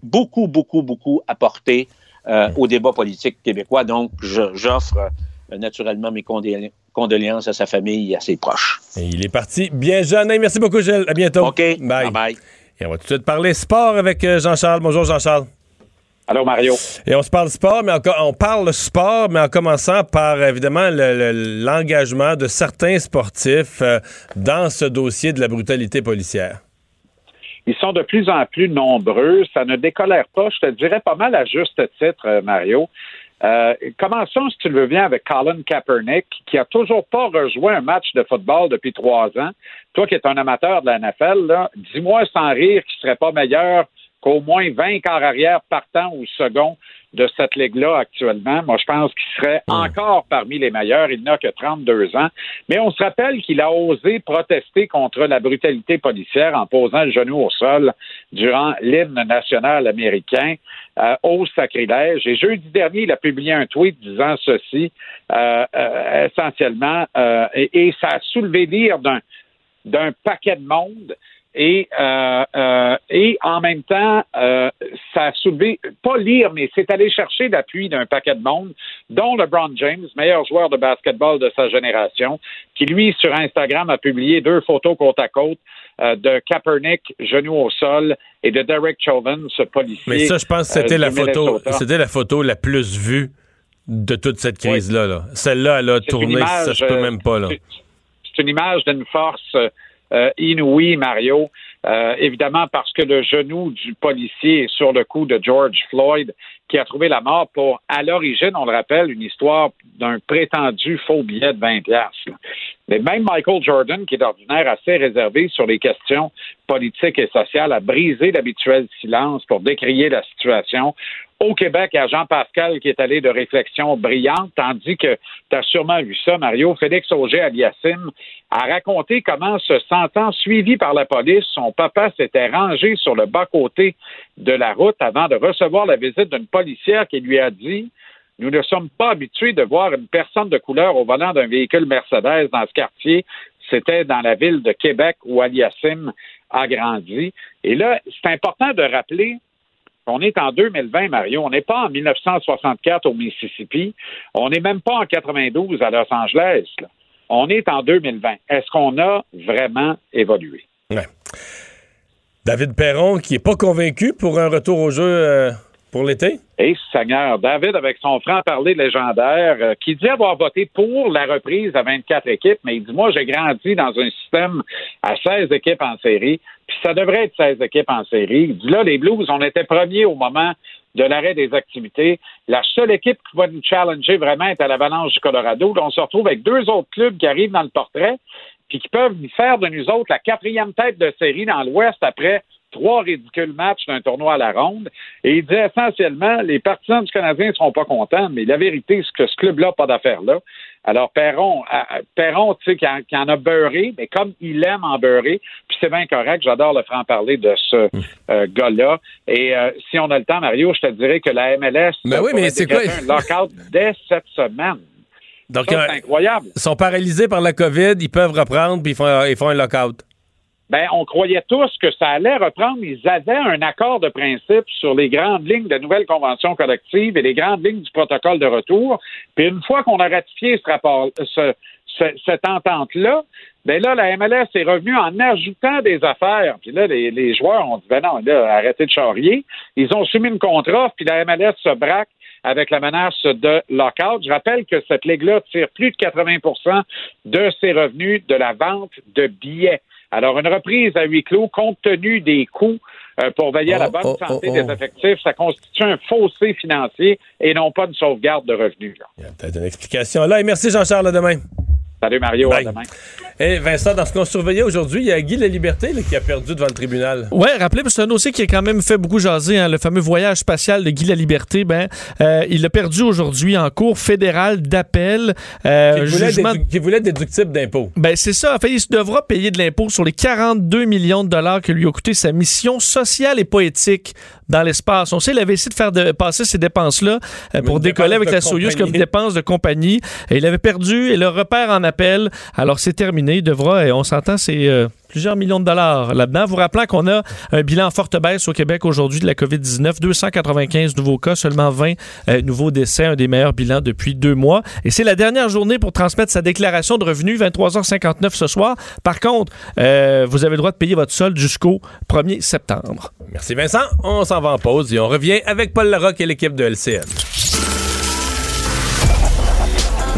beaucoup, beaucoup, beaucoup apporté euh, au débat politique québécois. Donc, j'offre euh, naturellement mes condoléances à sa famille et à ses proches. Et il est parti bien jeune. Merci beaucoup, Gilles. À bientôt. OK. Bye. Bye. Et on va tout de suite parler sport avec euh, Jean-Charles. Bonjour, Jean-Charles. Allô, Mario. Et on se parle sport, mais on parle sport, mais en commençant par évidemment le- le- l'engagement de certains sportifs euh, dans ce dossier de la brutalité policière. Ils sont de plus en plus nombreux. Ça ne décolère pas, je te dirais pas mal à juste titre, euh, Mario. Euh, commençons, si tu le veux bien, avec Colin Kaepernick, qui a toujours pas rejoint un match de football depuis trois ans. Toi qui es un amateur de la NFL, dis-moi sans rire qu'il serait pas meilleur qu'au moins 20 quarts arrière partant ou second de cette ligue-là actuellement. Moi, je pense qu'il serait encore parmi les meilleurs. Il n'a que 32 ans. Mais on se rappelle qu'il a osé protester contre la brutalité policière en posant le genou au sol durant l'hymne national américain. Euh, au sacrilège. Et jeudi dernier, il a publié un tweet disant ceci, euh, euh, essentiellement, euh, et, et ça a soulevé l'ire d'un d'un paquet de monde. Et, euh, euh, et en même temps, euh, ça a soulevé, pas lire, mais c'est aller chercher l'appui d'un paquet de monde, dont LeBron James, meilleur joueur de basketball de sa génération, qui lui, sur Instagram, a publié deux photos côte à côte de Kaepernick, genou au sol, et de Derek Chauvin, ce policier. Mais ça, je pense que c'était la photo, c'était la photo la plus vue de toute cette crise-là. là. Celle-là, elle a tourné, ça image, peut euh, même pas. Là. c'est une image d'une force euh, Mario. Euh, évidemment, parce que le genou du policier est sur le cou de George Floyd, qui a trouvé la mort pour, à l'origine, on le rappelle, une histoire d'un prétendu faux billet de 20 piastres. Mais même Michael Jordan, qui est d'ordinaire assez réservé sur les questions politiques et sociales, a brisé l'habituel silence pour décrier la situation. Au Québec, il y a Jean Pascal qui est allé de réflexion brillante, tandis que tu as sûrement vu ça, Mario. Félix Auger Aliassime a raconté comment, se sentant suivi par la police, son papa s'était rangé sur le bas-côté de la route avant de recevoir la visite d'une policière qui lui a dit nous ne sommes pas habitués de voir une personne de couleur au volant d'un véhicule Mercedes dans ce quartier. C'était dans la ville de Québec où Aliassime a grandi. Et là, c'est important de rappeler on est en 2020, Mario. On n'est pas en 1964 au Mississippi. On n'est même pas en 92 à Los Angeles. On est en 2020. Est-ce qu'on a vraiment évolué? David Perron, qui est pas convaincu pour un retour au jeu euh, Pour l'été? Et Seigneur, David, avec son franc-parler légendaire, euh, qui dit avoir voté pour la reprise à 24 équipes, mais il dit, moi, j'ai grandi dans un système à 16 équipes en série, puis ça devrait être 16 équipes en série. Il dit, là, les Blues, on était premiers au moment de l'arrêt des activités. La seule équipe qui va nous challenger vraiment est à l'Avalanche du Colorado. On se retrouve avec deux autres clubs qui arrivent dans le portrait, puis qui peuvent faire de nous autres la quatrième tête de série dans l'Ouest après trois ridicules matchs d'un tournoi à la ronde. Et il dit essentiellement, les partisans du Canadien ne seront pas contents, mais la vérité, c'est que ce club-là n'a pas d'affaires là. Alors, Perron, euh, Perron tu sais, qui, en a beurré, mais comme il aime en beurrer, puis c'est bien correct, j'adore le franc-parler de ce euh, gars-là. Et euh, si on a le temps, Mario, je te dirais que la MLS ben oui, mais c'est quoi? un lockout dès cette semaine. Donc, c'est incroyable. Ils sont paralysés par la COVID, ils peuvent reprendre, puis ils font, ils font un lockout ben, on croyait tous que ça allait reprendre. Ils avaient un accord de principe sur les grandes lignes de nouvelles conventions collectives et les grandes lignes du protocole de retour. Puis une fois qu'on a ratifié ce rapport, ce, cette entente-là, ben là, la MLS est revenue en ajoutant des affaires. Puis là, les, joueurs ont dit, ben non, là, arrêtez de charrier. Ils ont soumis une contre puis la MLS se braque avec la menace de lockout. Je rappelle que cette ligue-là tire plus de 80% de ses revenus de la vente de billets. Alors, une reprise à huis clos, compte tenu des coûts euh, pour veiller à la Oh, bonne oh, santé oh, des effectifs, ça constitue un fossé financier et non pas une sauvegarde de revenus. là. Peut-être une explication là. Et merci Jean-Charles, à demain. Salut Mario, Bye. à demain. Et Vincent, dans ce qu'on surveillait aujourd'hui, il y a Guy La Liberté là, qui a perdu devant le tribunal. Ouais, rappelez, c'est un dossier qui a quand même fait beaucoup jaser, hein, le fameux voyage spatial de Guy la Liberté. Ben, euh, il a perdu aujourd'hui en cour fédérale d'appel. euh, Qui voulait, jugement- qui voulait déductible d'impôt. Ben, c'est ça. En fait, il se devra payer de l'impôt sur les 42 millions de dollars que lui a coûté sa mission sociale et poétique dans l'espace. On sait, il avait essayé de faire de, passer ces dépenses-là euh, pour décoller dépense avec la Soyuz comme dépenses de compagnie. Et il avait perdu et le repère en appel. Alors, c'est terminé. Il devra, et on s'entend, c'est euh, plusieurs millions de dollars là-dedans. Vous rappelant qu'on a un bilan en forte baisse au Québec aujourd'hui de la COVID-19. 295 nouveaux cas, seulement 20 euh, nouveaux décès, un des meilleurs bilans depuis deux mois. Et c'est la dernière journée pour transmettre sa déclaration de revenus, 23h59 ce soir. Par contre, euh, vous avez le droit de payer votre solde jusqu'au 1er septembre. Merci Vincent. On s'en va en pause et on revient avec Paul Larocque et l'équipe de LCN.